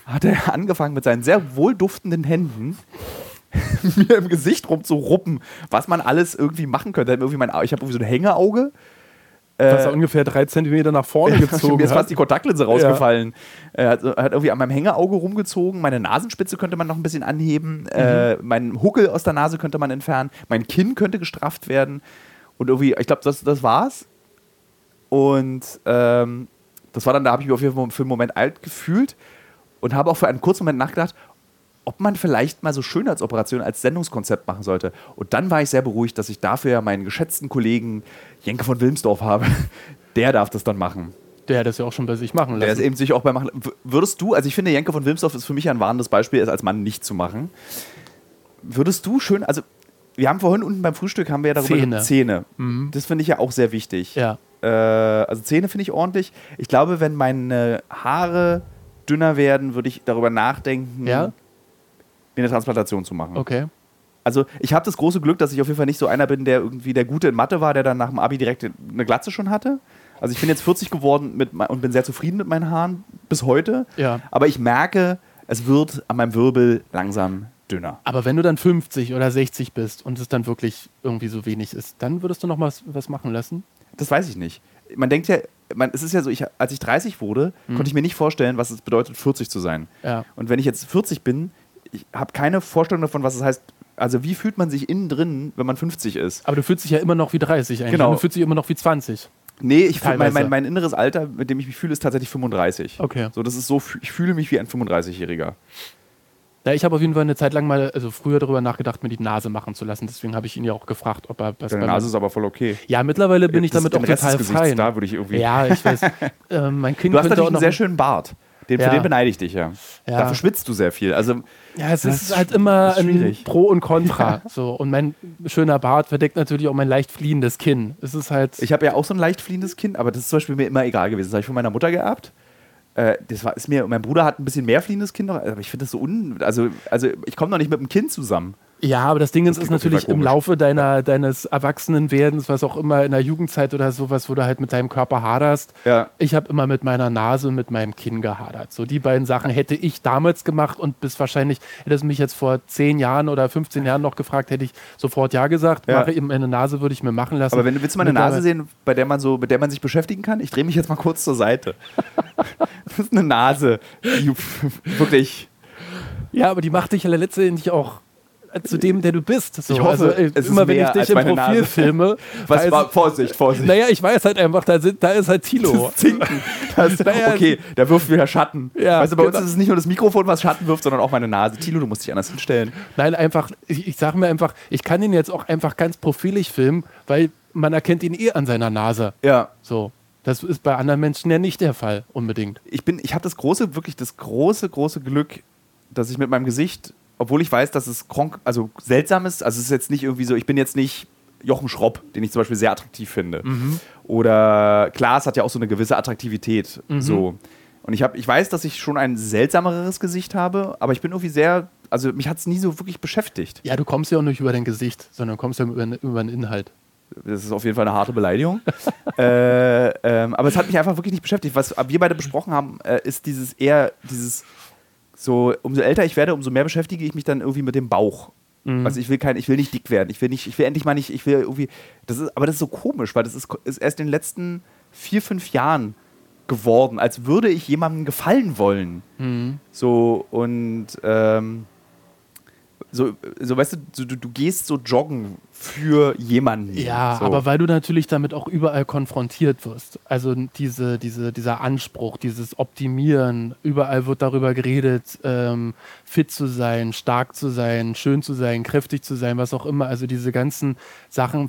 hat er angefangen mit seinen sehr wohlduftenden Händen (laughs) mir im Gesicht rumzuruppen, was man alles irgendwie machen könnte. Irgendwie ich habe irgendwie so ein Hängeauge. was Äh, ungefähr drei Zentimeter nach vorne (laughs) gezogen mir ist fast die Kontaktlinse rausgefallen. Er hat, hat irgendwie an meinem Hängeauge rumgezogen. Meine Nasenspitze könnte man noch ein bisschen anheben. Äh, meinen Huckel aus der Nase könnte man entfernen. Mein Kinn könnte gestrafft werden. Und irgendwie, ich glaube, das, das war's. Und ähm, das war dann, da habe ich mich auf jeden Fall für einen Moment alt gefühlt und habe auch für einen kurzen Moment nachgedacht, ob man vielleicht mal so Schönheitsoperation als Sendungskonzept machen sollte. Und dann war ich sehr beruhigt, dass ich dafür ja meinen geschätzten Kollegen Jenke von Wilmsdorf habe. (laughs) Der darf das dann machen. Der hat das ja auch schon bei sich machen Der ist lassen. eben sich auch bei machen. Würdest du, also ich finde, Jenke von Wilmsdorf ist für mich ein warnendes Beispiel, es als Mann nicht zu machen. Würdest du schön, also wir haben vorhin unten beim Frühstück haben wir ja darüber Zähne. Zähne. Mhm. Das finde ich ja auch sehr wichtig. Ja. Äh, also Zähne finde ich ordentlich. Ich glaube, wenn meine Haare dünner werden, würde ich darüber nachdenken, Ja? mir eine Transplantation zu machen. Okay. Also ich habe das große Glück, dass ich auf jeden Fall nicht so einer bin, der irgendwie der Gute in Mathe war, der dann nach dem Abi direkt eine Glatze schon hatte. Also ich bin jetzt 40 geworden mit, und bin sehr zufrieden mit meinen Haaren bis heute. Ja. Aber ich merke, es wird an meinem Wirbel langsam dünner. Aber wenn du dann 50 oder 60 bist und es dann wirklich irgendwie so wenig ist, dann würdest du noch mal was, was machen lassen? Das weiß ich nicht. Man denkt ja, man, es ist ja so, ich, als ich 30 wurde, konnte ich mir nicht vorstellen, was es bedeutet, 40 zu sein. Ja. Und wenn ich jetzt 40 bin, ich habe keine Vorstellung davon, was es heißt. Also wie fühlt man sich innen drin, wenn man 50 ist? Aber du fühlst dich ja immer noch wie 30 eigentlich. Genau. Und Du fühlst dich immer noch wie 20. Nee, ich fühl, mein, mein, mein inneres Alter, mit dem ich mich fühle, ist tatsächlich 35. Okay. So, das ist so, ich fühle mich wie ein 35-Jähriger. Ja, ich habe auf jeden Fall eine Zeit lang mal, also früher darüber nachgedacht, mir die Nase machen zu lassen. Deswegen habe ich ihn ja auch gefragt, ob er was Deine bei Nase ist aber voll okay. Ja, mittlerweile bin ich Das- damit den auch Rest total des Gesichts, fein. Da würde ich irgendwie. Ja, ich weiß. (laughs) äh, mein Kind Du hast könnte natürlich auch einen noch. sehr schönen Bart. Den, Ja. Für den beneide ich dich ja. Ja. Dafür schwitzt du sehr viel. Also, ja, es Das ist ist halt immer ist ein schwierig. Pro und Contra. So. Und mein schöner Bart verdeckt natürlich auch mein leicht fliehendes Kinn. Es ist halt. ich habe ja auch so ein leicht fliehendes Kind, aber das ist zum Beispiel mir immer egal gewesen. Das habe ich von meiner Mutter geerbt. Äh, das war, ist mir, mein Bruder hat ein bisschen mehr fliehendes Kind aber ich finde das so un. Also, also ich komme noch nicht mit dem Kind zusammen. Ja, aber das Ding ist, Das ist natürlich im. Laufe deiner, deines Erwachsenenwerdens, was auch immer in der Jugendzeit oder sowas, wo du halt mit deinem Körper haderst. Ja. Ich habe immer mit meiner Nase und mit meinem Kinn gehadert. So die beiden Sachen hätte ich damals gemacht und bis wahrscheinlich, hättest du mich jetzt vor 10 Jahren oder 15 Jahren noch gefragt, hätte ich sofort Ja gesagt. Ja. Mache eben meine Nase würde ich mir machen lassen. Aber wenn du willst mal eine Nase sehen, bei der man so, mit der man sich beschäftigen kann, ich drehe mich jetzt mal kurz zur Seite. (laughs) das ist eine Nase, (laughs) wirklich. Ja, aber die macht dich ja letztendlich auch zu dem, der du bist. So, Ich hoffe, also, es immer wenn ich dich im Profil Nase. filme, (laughs) Was war, Vorsicht, Vorsicht. naja, ich weiß halt einfach, da, sind, da ist halt Tilo. Zinken. Das, Naja, okay, der wirft wieder Schatten. Ja, weißt du, bei uns genau. ist es nicht nur das Mikrofon, was Schatten wirft, sondern auch meine Nase. Tilo, du musst dich anders hinstellen. Nein, einfach, ich, ich sage mir einfach, ich kann ihn jetzt auch einfach ganz profilig filmen, weil man erkennt ihn eh an seiner Nase. Ja. So. Das ist bei anderen Menschen ja nicht der Fall, unbedingt. Ich bin, ich habe das große, wirklich das große, große Glück, dass ich mit meinem Gesicht, obwohl ich weiß, dass es kronk, also seltsam ist, also es ist jetzt nicht irgendwie so, ich bin jetzt nicht Jochen Schropp, den ich zum Beispiel sehr attraktiv finde. Oder Klaas hat ja auch so eine gewisse Attraktivität. So. Und ich, hab, ich weiß, dass ich schon ein seltsameres Gesicht habe, aber ich bin irgendwie sehr, also mich hat es nie so wirklich beschäftigt. Ja, du kommst ja auch nicht über dein Gesicht, sondern kommst ja über, über den Inhalt. das ist auf jeden Fall eine harte Beleidigung. (laughs) äh, ähm, aber es hat mich einfach wirklich nicht beschäftigt. Was wir beide besprochen haben, äh, ist dieses eher, dieses so, umso älter ich werde, umso mehr beschäftige ich mich dann irgendwie mit dem Bauch. Mhm. Also ich will kein, ich will nicht dick werden. Ich will nicht, ich will endlich mal nicht, ich will irgendwie. Das ist, aber das ist so komisch, weil das ist, ist erst in den letzten vier, fünf Jahren geworden, als würde ich jemandem gefallen wollen. Mhm. So und ähm, so, so weißt du, du, du gehst so joggen für jemanden. Ja, so. aber weil du natürlich damit auch überall konfrontiert wirst. Also diese, diese, dieser Anspruch, dieses Optimieren, überall wird darüber geredet, ähm, fit zu sein, stark zu sein, schön zu sein, kräftig zu sein, was auch immer. Also diese ganzen Sachen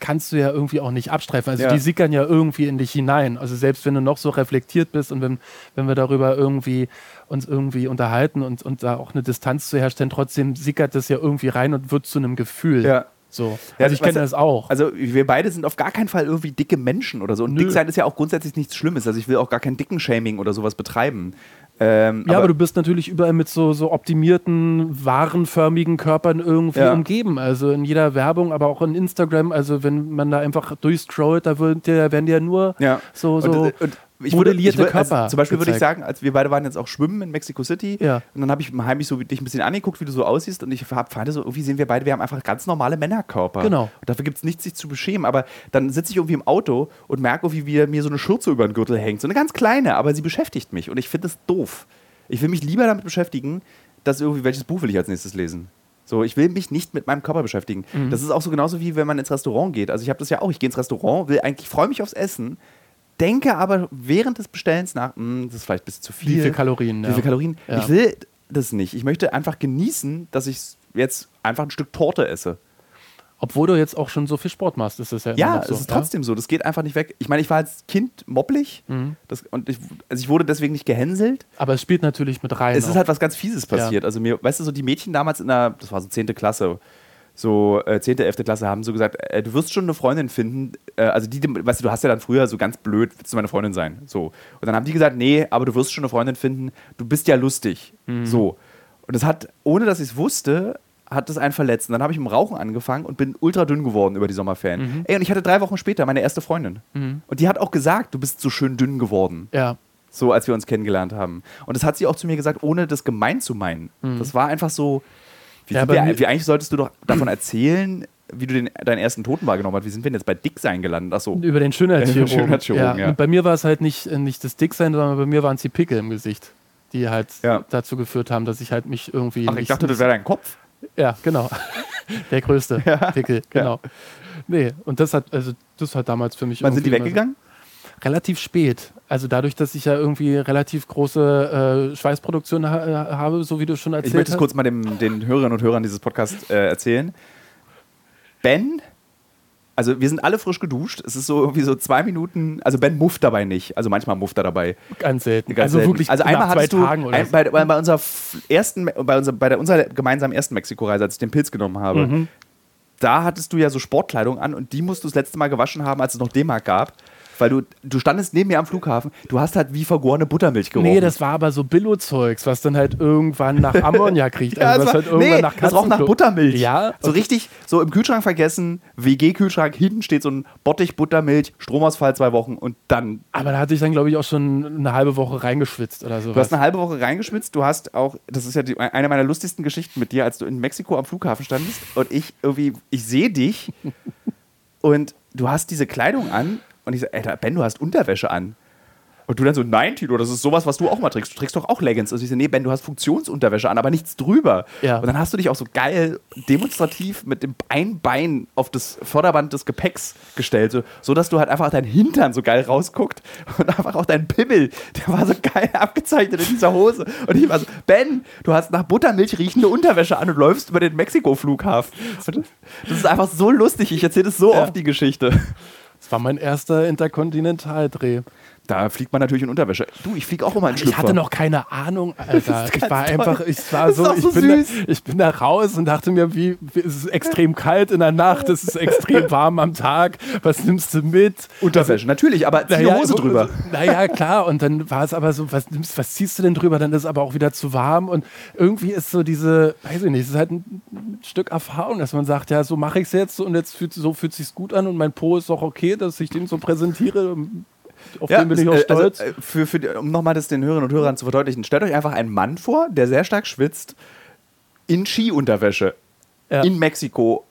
kannst du ja irgendwie auch nicht abstreifen. Also ja. die sickern ja irgendwie in dich hinein. Also selbst wenn du noch so reflektiert bist und wenn, wenn wir darüber irgendwie uns irgendwie unterhalten und, und da auch eine Distanz zu herstellen, trotzdem sickert das ja irgendwie rein und wird zu einem Gefühl. Ja. So. Ja, also ich kenne das auch. Also wir beide sind auf gar keinen Fall irgendwie dicke Menschen oder so. Und Nö. dick sein ist ja auch grundsätzlich nichts Schlimmes. Also ich will auch gar kein dicken Shaming oder sowas betreiben. Ähm, ja, aber, aber, du bist natürlich überall mit so, so optimierten, warenförmigen Körpern irgendwie ja. umgeben. Also in jeder Werbung, aber auch in Instagram. Also wenn man da einfach durchstrollt, da werden ja nur ja. so, so und, und ich modellierte würde, ich also zum Beispiel würde ich sagen, als wir beide waren jetzt auch schwimmen in Mexico City ja. und dann habe ich heimlich so dich ein bisschen angeguckt, wie du so aussiehst und ich fand so, irgendwie sehen wir beide, wir haben einfach ganz normale Männerkörper. Genau. Und dafür gibt es nichts, sich zu beschämen. Aber dann sitze ich irgendwie im Auto und merke, wie mir so eine Schürze über den Gürtel hängt. So eine ganz kleine, aber sie beschäftigt mich und ich finde das doof. Ich will mich lieber damit beschäftigen, dass irgendwie, welches Buch will ich als nächstes lesen? So, ich will mich nicht mit meinem Körper beschäftigen. Mhm. Das ist auch so genauso wie wenn man ins Restaurant geht. Also ich habe das ja auch, ich gehe ins Restaurant, will eigentlich, freue mich aufs Essen, denke aber während des Bestellens nach, hm, das ist vielleicht ein bisschen zu viel. Wie viele Kalorien? Wie viele Kalorien? Ja. Ich will das nicht. Ich möchte einfach genießen, dass ich jetzt einfach ein Stück Torte esse. Obwohl du jetzt auch schon so viel Sport machst, ist es ja Ja, so, es ist ja? trotzdem so. Das geht einfach nicht weg. Ich meine, ich war als Kind mopplig mhm. das, und ich, also ich wurde deswegen nicht gehänselt. Aber es spielt natürlich mit rein. Es auch. ist halt was ganz Fieses passiert. Ja. Also mir, weißt du, so die Mädchen damals in der, das war so 10. Klasse, so äh, 10., 11. Klasse haben so gesagt, äh, du wirst schon eine Freundin finden. Äh, also die, weißt du, du hast ja dann früher so ganz blöd, willst du meine Freundin sein? So. Und dann haben die gesagt, nee, aber du wirst schon eine Freundin finden, du bist ja lustig. Mhm. So. Und das hat, ohne dass ich es wusste, hat das einen verletzt. Und dann habe ich mit dem Rauchen angefangen und bin ultra dünn geworden über die Sommerferien. Mhm. Ey, und ich hatte drei Wochen später meine erste Freundin. Mhm. Und die hat auch gesagt, du bist so schön dünn geworden. Ja. So, als wir uns kennengelernt haben. Und das hat sie auch zu mir gesagt, ohne das gemein zu meinen. Mhm. Das war einfach so, wie, ja, wir, wie eigentlich solltest du doch davon erzählen, wie du den, deinen ersten Toten wahrgenommen hast. Wie sind wir denn jetzt bei Dicksein gelandet? Achso. Über den Schönheitschirurgen. (laughs) Schönheitschirurgen ja. ja. bei mir war es halt nicht, äh, nicht das Dicksein, sondern bei mir waren es die Pickel im Gesicht, die halt ja. dazu geführt haben, dass ich halt mich irgendwie. Ach, ich dachte, das wäre dein Kopf. Ja, genau. (laughs) Der größte. Pickel, genau. Nee, und das hat, also das hat damals für mich. Wann sind die weggegangen? Relativ spät. Also dadurch, dass ich ja irgendwie relativ große äh, Schweißproduktion ha äh, habe, so wie du schon erzählt hast. Ich möchte es kurz mal dem, den Hörerinnen und Hörern dieses Podcasts äh, erzählen. Ben, also wir sind alle frisch geduscht. Es ist so irgendwie so zwei Minuten. Also Ben mufft dabei nicht. Also manchmal mufft er dabei. Ganz selten. Ganz also selten. wirklich also einmal zwei du, Tagen ein, bei, bei, bei, unserer ersten, bei, unser, bei der, unserer gemeinsamen ersten Mexiko-Reise, als ich den Pilz genommen habe, mhm. da hattest du ja so Sportkleidung an und die musst du das letzte Mal gewaschen haben, als es noch D-Mark gab weil du, du standest neben mir am Flughafen, du hast halt wie vergorene Buttermilch gerochen. Nee, das war aber so Billo-Zeugs, was dann halt irgendwann nach Ammoniak (laughs) riecht. ja, also was halt irgendwann nee, nach das roch nach Buttermilch. Ja. So richtig, so im Kühlschrank vergessen, WG-Kühlschrank, hinten steht so ein Bottich Buttermilch, Stromausfall zwei Wochen und dann. Aber da hatte ich dann, glaube ich, auch schon eine halbe Woche reingeschwitzt oder so. Du hast eine halbe Woche reingeschwitzt, du hast auch, das ist ja die, eine meiner lustigsten Geschichten mit dir, als du in Mexiko am Flughafen standest und ich irgendwie, ich sehe dich (laughs) und du hast diese Kleidung an und ich so, Alter, Ben, du hast Unterwäsche an. Und du dann so, nein, Tilo, das ist sowas, was du auch mal trägst. Du trägst doch auch Leggings. Und ich so, nee, Ben, du hast Funktionsunterwäsche an, aber nichts drüber. Ja. Und dann hast du dich auch so geil demonstrativ mit dem ein Bein auf das Förderband des Gepäcks gestellt, so, so dass du halt einfach dein Hintern so geil rausguckt und einfach auch dein Pimmel, der war so geil abgezeichnet in dieser Hose. Und ich war so, Ben, du hast nach Buttermilch riechende Unterwäsche an und läufst über den Mexiko-Flughafen. Das ist einfach so lustig. Ich erzähle das so ja. oft, die Geschichte. Das war mein erster Interkontinentaldreh. Da fliegt man natürlich in Unterwäsche. Du, ich fliege auch immer in Schlüpfer. Ich hatte noch keine Ahnung, (laughs) Alter. Ich war toll. einfach, ich war so, so ich, bin da, ich bin da raus und dachte mir, wie, wie es ist extrem kalt in der Nacht, es ist extrem (laughs) warm am Tag. Was nimmst du mit? Unterwäsche, natürlich, aber zieh die Hose so- drüber. Naja, klar. Und dann war es aber so, was, nimmst, was ziehst du denn drüber? Dann ist es aber auch wieder zu warm. Und irgendwie ist so diese, weiß ich nicht, es ist halt ein, Stück Erfahrung, dass man sagt, ja, so mache ich es jetzt und jetzt fühlt, so fühlt sich gut an und mein Po ist doch okay, dass ich den so präsentiere. Auf den bin ich auch äh, stolz. Also, für, für, die- um nochmal das den Hörerinnen und Hörern zu verdeutlichen, stellt euch einfach einen Mann vor, der sehr stark schwitzt, in Skiunterwäsche, Ja. in Mexiko,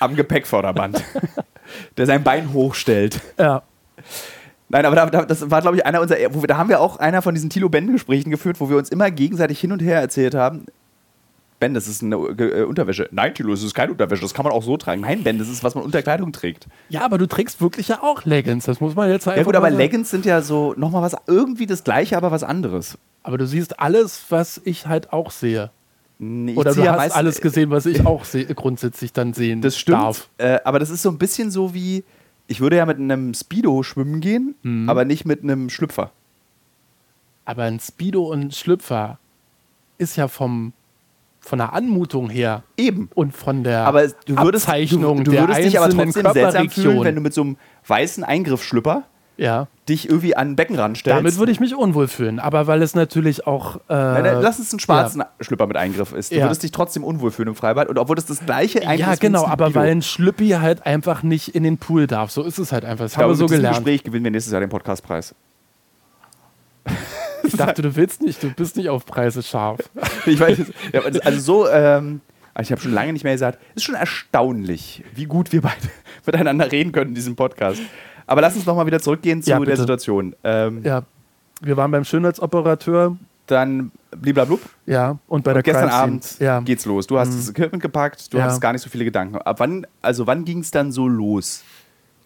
am Gepäckvorderband, (laughs) der sein Bein hochstellt. ja. Nein, aber da, da, das war, glaube ich, einer unserer, wir, da haben wir auch einer von diesen Tilo-Ben-Gesprächen geführt, wo wir uns immer gegenseitig hin und her erzählt haben, Ben, das ist eine äh, Unterwäsche. Nein, Tilo, das ist keine Unterwäsche, das kann man auch so tragen. Nein, Ben, das ist, was man unter Kleidung trägt. ja, aber du trägst wirklich ja auch Leggings, das muss man jetzt einfach Ja gut, aber sagen. Leggings sind ja so nochmal was, irgendwie das gleiche, aber was anderes. Aber du siehst alles, was ich halt auch sehe. Nee, ich Oder du hast alles gesehen, was ich auch grundsätzlich dann sehen Das stimmt. darf. Äh, aber das ist so ein bisschen so wie, ich würde ja mit einem Speedo schwimmen gehen, Mhm. aber nicht mit einem Schlüpfer. Aber ein Speedo und ein Schlüpfer ist ja vom, von der Anmutung her Eben. und von der Aber du würdest, du, Abzeichnung du der würdest dich aber trotzdem seltsam fühlen, wenn du mit so einem weißen Eingriffsschlüpper ja, dich irgendwie an den Beckenrand stellst. damit würde ich mich unwohl fühlen. Aber weil es natürlich auch. Äh, Nein, nein, lass es einen schwarzen Schlüpper mit Eingriff ist. Du Ja. würdest dich trotzdem unwohl fühlen im Freibad. Und obwohl das das gleiche eigentlich ja, ist ein genau, aber weil ein Schlüppi halt einfach nicht in den Pool darf. So ist es halt einfach. Das ich haben glaube, wir so gelernt. Gespräch gewinnen wir nächstes Jahr den Podcastpreis. Ich dachte, du willst nicht, du bist nicht auf Preise scharf. (laughs) Ich weiß, also so, ähm, ich habe schon lange nicht mehr gesagt, ist schon erstaunlich, wie gut wir beide (laughs) miteinander reden können in diesem Podcast. Aber lass uns nochmal wieder zurückgehen zu Ja, der. Situation. Ähm, Ja, wir waren beim Schönheitsoperateur. Dann bliblablub. Ja, und bei der Und gestern Abend. Ja. geht's los. Du hast das Equipment gepackt, du Ja. hattest gar nicht so viele Gedanken. Ab wann, also wann ging es dann so los?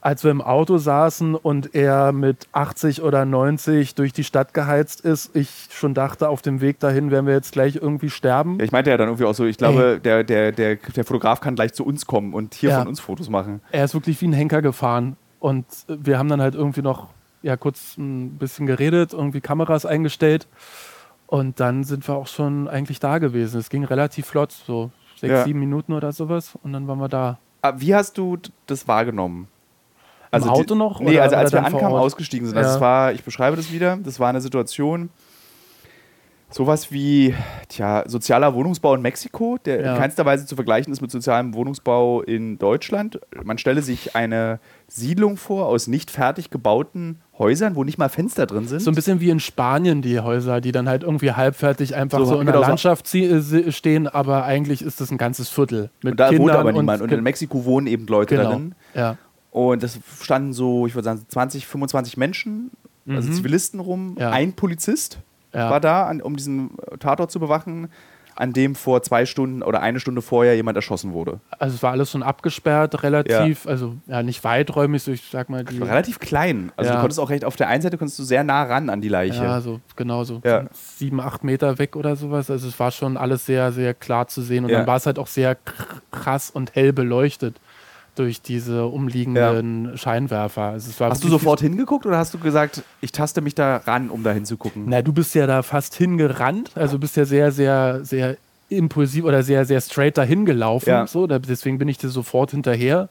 Als wir im Auto saßen und er mit 80 oder 90 durch die Stadt geheizt ist, ich schon dachte, auf dem Weg dahin werden wir jetzt gleich irgendwie sterben. Ja, ich meinte ja dann irgendwie auch so, ich glaube, der, der, der, der Fotograf kann gleich zu uns kommen und hier Ja. von uns Fotos machen. Er ist wirklich wie ein Henker gefahren. Und wir haben dann halt irgendwie noch ja, kurz ein bisschen geredet, irgendwie Kameras eingestellt. Und dann sind wir auch schon eigentlich da gewesen. Es ging relativ flott, so sechs, Ja. sieben Minuten oder sowas. Und dann waren wir da. Aber wie hast du das wahrgenommen? Im die- Auto noch? Nee, also als wir ankamen, ausgestiegen sind. Also Ja. es war, ich beschreibe das wieder, das war eine Situation, sowas wie, tja, sozialer Wohnungsbau in Mexiko, der Ja. in keinster Weise zu vergleichen ist mit sozialem Wohnungsbau in Deutschland. Man stelle sich eine Siedlung vor aus nicht fertig gebauten Häusern, wo nicht mal Fenster drin sind. So ein bisschen wie in Spanien die Häuser, die dann halt irgendwie halbfertig einfach So, so, in genau der so. Landschaft äh, stehen, aber eigentlich ist das ein ganzes Viertel. Mit und da Kindern wohnt aber und niemand. Und in Mexiko wohnen eben Leute genau. darin. Ja. Und das standen so, ich würde sagen, 20, 25 Menschen, also Mhm. Zivilisten rum. Ja. Ein Polizist Ja. war da, an, um diesen Tatort zu bewachen, an dem vor zwei Stunden oder eine Stunde vorher jemand erschossen wurde. Also es war alles schon abgesperrt, relativ, also ja nicht weiträumig, so ich sag mal relativ klein. Also Ja. du konntest auch recht, auf der einen Seite konntest du sehr nah ran an die Leiche. Ja, so genau so Ja. sieben, acht Meter weg oder sowas. Also es war schon alles sehr, sehr klar zu sehen. Und Ja. dann war es halt auch sehr kr- krass und hell beleuchtet durch diese umliegenden Scheinwerfer. Also Hast du sofort hingeguckt oder hast du gesagt, ich taste mich da ran, um da hinzugucken? Na, du bist ja da fast hingerannt, also bist ja sehr, sehr, sehr impulsiv oder sehr, sehr straight dahin gelaufen. Ja. So, deswegen bin ich dir sofort hinterher.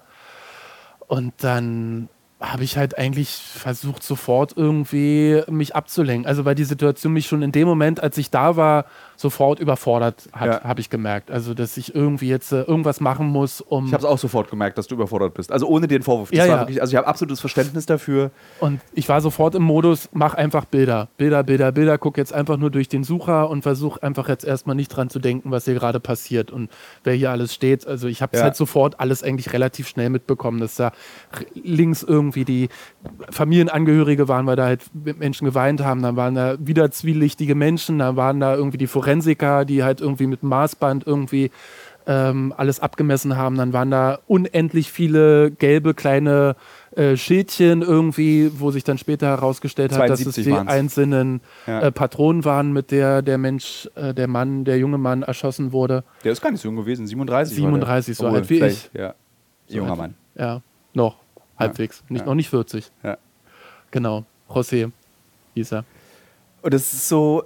Und dann habe ich halt eigentlich versucht, sofort irgendwie mich abzulenken. Also weil die Situation mich schon in dem Moment, als ich da war, sofort überfordert hat, Ja. habe ich gemerkt. Also dass ich irgendwie jetzt äh, irgendwas machen muss, um Ich habe es auch sofort gemerkt, dass du überfordert bist. Also ohne den Vorwurf. Das Ja, ja. Wirklich, also ich habe absolutes Verständnis dafür. Und ich war sofort im Modus, mach einfach Bilder. Bilder, Bilder, Bilder, guck jetzt einfach nur durch den Sucher und versuch einfach jetzt erstmal nicht dran zu denken, was hier gerade passiert und wer hier alles steht. Also ich habe es Ja. halt sofort alles eigentlich relativ schnell mitbekommen, dass da links irgendwie die Familienangehörige waren, weil da halt Menschen geweint haben. Dann waren da wieder zwielichtige Menschen, dann waren da irgendwie die Forensiker, die halt irgendwie mit Maßband irgendwie ähm, alles abgemessen haben. Dann waren da unendlich viele gelbe kleine äh, Schildchen irgendwie, wo sich dann später herausgestellt hat, dass es 72 die waren's. einzelnen Ja. äh, Patronen waren, mit der der Mensch, äh, der Mann, der junge Mann erschossen wurde. Der ist gar nicht so jung gewesen, 37. war der. 37, so Obwohl, alt wie vielleicht, Ja, junger alt- Mann. Ja, noch halbwegs, nicht, Ja. noch nicht 40. Ja. Genau, José. hieß er. Und das ist so,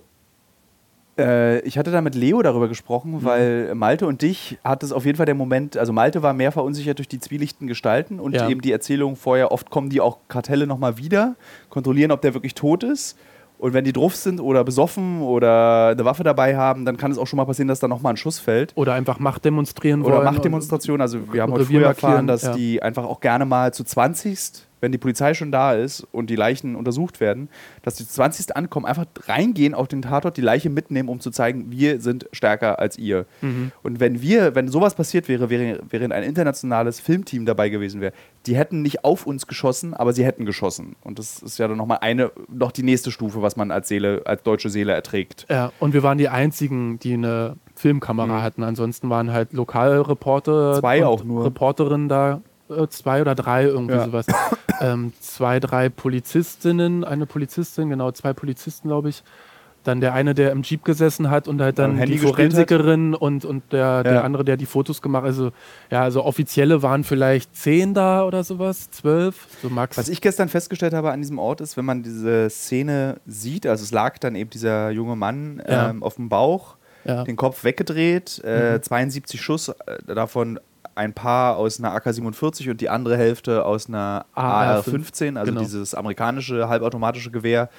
äh, ich hatte da mit Leo darüber gesprochen, mhm. weil Malte und dich hat es auf jeden Fall der Moment, also Malte war mehr verunsichert durch die zwielichten Gestalten und ja. eben die Erzählung vorher, oft kommen die auch Kartelle nochmal wieder, kontrollieren, ob der wirklich tot ist. Und wenn die drauf sind oder besoffen oder eine Waffe dabei haben, dann kann es auch schon mal passieren, dass da nochmal ein Schuss fällt. Oder einfach Macht demonstrieren wollen. Oder Machtdemonstration. Also wir haben heute früher erfahren, dass ja. die einfach auch gerne mal zu 20 wenn die Polizei schon da ist und die Leichen untersucht werden, dass die 20. ankommen, einfach reingehen auf den Tatort, die Leiche mitnehmen, um zu zeigen, wir sind stärker als ihr. Mhm. Und wenn wir, wenn sowas passiert wäre, während ein internationales Filmteam dabei gewesen wäre, die hätten nicht auf uns geschossen, aber sie hätten geschossen. Und das ist ja dann nochmal eine, noch die nächste Stufe, was man als Seele, als deutsche Seele erträgt. Ja, und wir waren die einzigen, die eine Filmkamera mhm. hatten. Ansonsten waren halt Lokalreporter, zwei auch nur Reporterinnen da äh, zwei oder drei, irgendwie ja. sowas. (laughs) Ähm, zwei, drei Polizistinnen, eine Polizistin, genau, zwei Polizisten, glaube ich. Dann der eine, der im Jeep gesessen hat und halt dann die Forensikerin und, und der, ja. der andere, der die Fotos gemacht hat. Also, ja, also offizielle waren vielleicht zehn da oder sowas, zwölf, so max. Was ich gestern festgestellt habe an diesem Ort ist, wenn man diese Szene sieht, also es lag dann eben dieser junge Mann ja. ähm, auf dem Bauch, ja. den Kopf weggedreht, äh, mhm. 72 Schuss, äh, davon ein Paar aus einer AK-47 und die andere Hälfte aus einer AR-15, also genau. dieses amerikanische halbautomatische Gewehr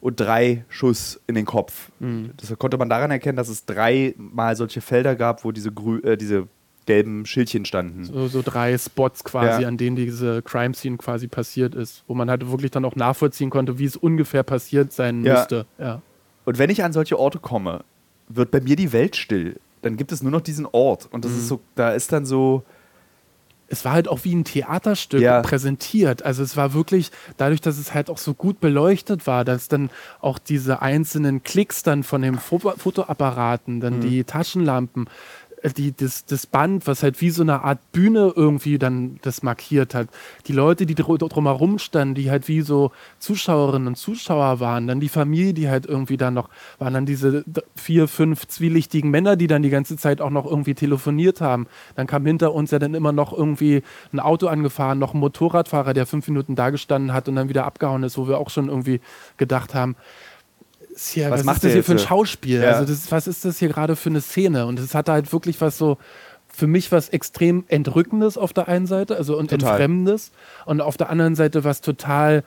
und drei Schuss in den Kopf. Mhm. Das konnte man daran erkennen, dass es dreimal solche Felder gab, wo diese, äh, diese gelben Schildchen standen. So, so drei Spots quasi, ja. an denen diese Crime Scene quasi passiert ist, wo man halt wirklich dann auch nachvollziehen konnte, wie es ungefähr passiert sein ja. müsste. Ja. Und wenn ich an solche Orte komme, wird bei mir die Welt still dann gibt es nur noch diesen Ort. Und das mhm. ist so, da ist dann so. Es war halt auch wie ein Theaterstück ja. präsentiert. Also es war wirklich, dadurch, dass es halt auch so gut beleuchtet war, dass dann auch diese einzelnen Klicks dann von den Fotoapparaten, dann mhm. die Taschenlampen, die, das, das Band, was halt wie so eine Art Bühne irgendwie dann das markiert hat. Die Leute, die drumherum standen, die halt wie so Zuschauerinnen und Zuschauer waren, dann die Familie, die halt irgendwie dann noch, waren dann diese vier, fünf zwielichtigen Männer, die dann die ganze Zeit auch noch irgendwie telefoniert haben. Dann kam hinter uns ja dann immer noch irgendwie ein Auto angefahren, noch ein Motorradfahrer, der fünf Minuten da gestanden hat und dann wieder abgehauen ist, wo wir auch schon irgendwie gedacht haben, hier, was, was macht ist das hier für ein Schauspiel? Ja. Also das, was ist das hier gerade für eine Szene? Und es hatte halt wirklich was so, für mich was extrem Entrückendes auf der einen Seite, also und total. Entfremdendes. Und auf der anderen Seite was total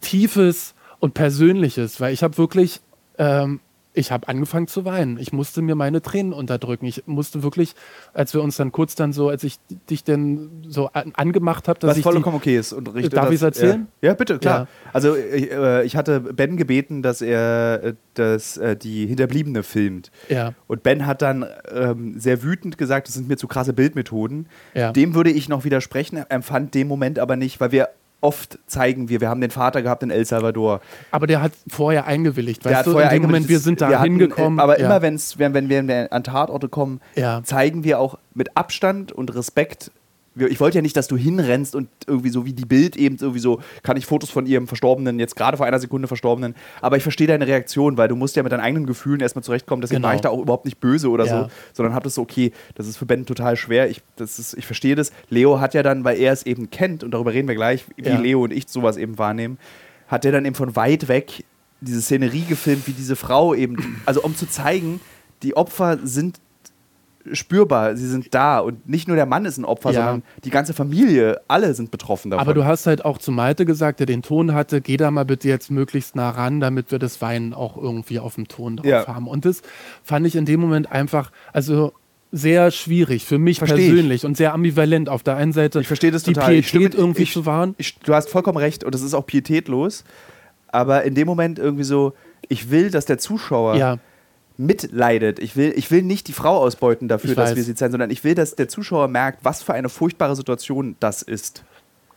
Tiefes und Persönliches, weil ich habe wirklich ähm, ich habe angefangen zu weinen. Ich musste mir meine Tränen unterdrücken. Ich musste wirklich, als wir uns dann kurz dann so, als ich dich denn so an, angemacht habe, dass Was ich vollkommen okay ist und richtig. Darf ich es erzählen? Ja. ja, bitte, klar. Ja. Also ich, äh, ich, hatte Ben gebeten, dass er äh, das, äh, die Hinterbliebene filmt. Ja. Und Ben hat dann ähm, sehr wütend gesagt, das sind mir zu krasse Bildmethoden. Ja. Dem würde ich noch widersprechen, empfand dem Moment aber nicht, weil wir oft zeigen wir, wir haben den Vater gehabt in El Salvador. Aber der hat vorher eingewilligt, weißt der du? Vorher in dem Moment, wir sind da hingekommen. Aber ja. immer, wenn's, wenn, wenn wir an Tatorte kommen, ja. zeigen wir auch mit Abstand und Respekt ich wollte ja nicht, dass du hinrennst und irgendwie so wie die Bild eben irgendwie so, kann ich Fotos von ihrem Verstorbenen, jetzt gerade vor einer Sekunde Verstorbenen, aber ich verstehe deine Reaktion, weil du musst ja mit deinen eigenen Gefühlen erstmal zurechtkommen, deswegen genau. war ich da auch überhaupt nicht böse oder ja. so, sondern hab das so, okay, das ist für Ben total schwer, ich, das ist, ich verstehe das. Leo hat ja dann, weil er es eben kennt, und darüber reden wir gleich, wie ja. Leo und ich sowas eben wahrnehmen, hat er dann eben von weit weg diese Szenerie gefilmt, wie diese Frau eben, also um zu zeigen, die Opfer sind spürbar, sie sind da und nicht nur der Mann ist ein Opfer, ja. sondern die ganze Familie, alle sind betroffen davon. Aber du hast halt auch zu Malte gesagt, der den Ton hatte, geh da mal bitte jetzt möglichst nah ran, damit wir das Weinen auch irgendwie auf dem Ton drauf ja. haben. Und das fand ich in dem Moment einfach, also sehr schwierig für mich Versteh persönlich ich. und sehr ambivalent. Auf der einen Seite ich verstehe das die total. Pietät ich, irgendwie ich, zu wahren. du hast vollkommen recht und das ist auch pietätlos. Aber in dem Moment irgendwie so, ich will, dass der Zuschauer ja mitleidet. Ich will, ich will nicht die Frau ausbeuten dafür, dass wir sie zeigen, sondern ich will, dass der Zuschauer merkt, was für eine furchtbare Situation das ist.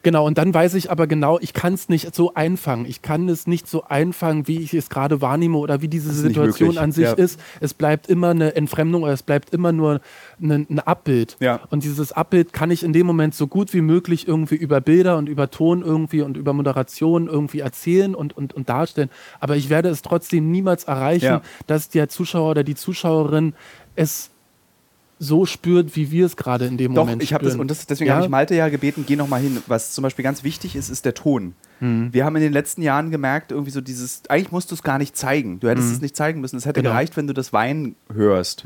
Genau, und dann weiß ich aber genau, ich kann es nicht so einfangen. Ich kann es nicht so einfangen, wie ich es gerade wahrnehme oder wie diese Situation an sich ja. ist. Es bleibt immer eine Entfremdung oder es bleibt immer nur ein, ein Abbild. Ja. Und dieses Abbild kann ich in dem Moment so gut wie möglich irgendwie über Bilder und über Ton irgendwie und über Moderation irgendwie erzählen und, und, und darstellen. Aber ich werde es trotzdem niemals erreichen, ja. dass der Zuschauer oder die Zuschauerin es so spürt, wie wir es gerade in dem Doch, Moment ich habe das, spüren. und das, deswegen Ja? habe ich Malte ja gebeten, geh noch mal hin. Was zum Beispiel ganz wichtig ist, ist der Ton. Mhm. Wir haben in den letzten Jahren gemerkt, irgendwie so dieses, eigentlich musst du es gar nicht zeigen. Du hättest es nicht zeigen müssen. Es hätte Genau. gereicht, wenn du das Weinen hörst.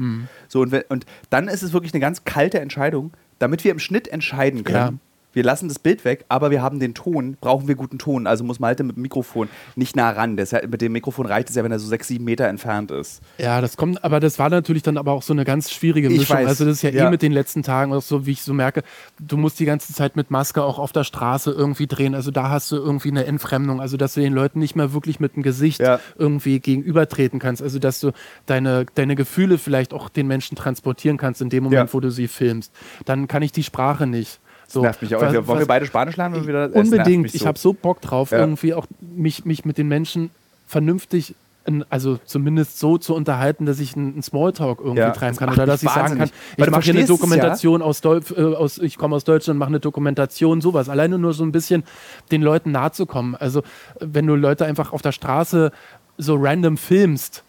So, und, und dann ist es wirklich eine ganz kalte Entscheidung, damit wir im Schnitt entscheiden können. Ja. Wir lassen das Bild weg, aber wir haben den Ton, brauchen wir guten Ton. Also muss Malte mit dem Mikrofon nicht nah ran. Das, mit dem Mikrofon reicht es ja, wenn er so sechs, sieben Meter entfernt ist. Ja, das kommt, aber das war natürlich dann aber auch so eine ganz schwierige Mischung. Also das ist ja, ja. eh mit den letzten Tagen auch so, wie ich so merke, du musst die ganze Zeit mit Maske auch auf der Straße irgendwie drehen. Also da hast du irgendwie eine Entfremdung, also dass du den Leuten nicht mehr wirklich mit dem Gesicht Ja. irgendwie gegenübertreten kannst. Also dass du deine, deine Gefühle vielleicht auch den Menschen transportieren kannst in dem Moment, Ja. wo du sie filmst. Dann kann ich die Sprache nicht. So, nervt mich auch. Was- Wollen wir was- beide Spanisch lernen? Oder wieder? Unbedingt. mich Ich so. habe so Bock drauf, Ja. irgendwie auch mich, mich mit den Menschen vernünftig, also zumindest so zu unterhalten, dass ich einen, Smalltalk irgendwie Ja, treiben kann. Oder dass ich sagen kann, wahnsinnig. Ich mache hier eine es ja. Dokumentation aus, äh, aus, ich komme aus Deutschland, mache eine Dokumentation, sowas. Alleine nur so ein bisschen den Leuten nahe zu kommen. Also wenn du Leute einfach auf der Straße so random filmst,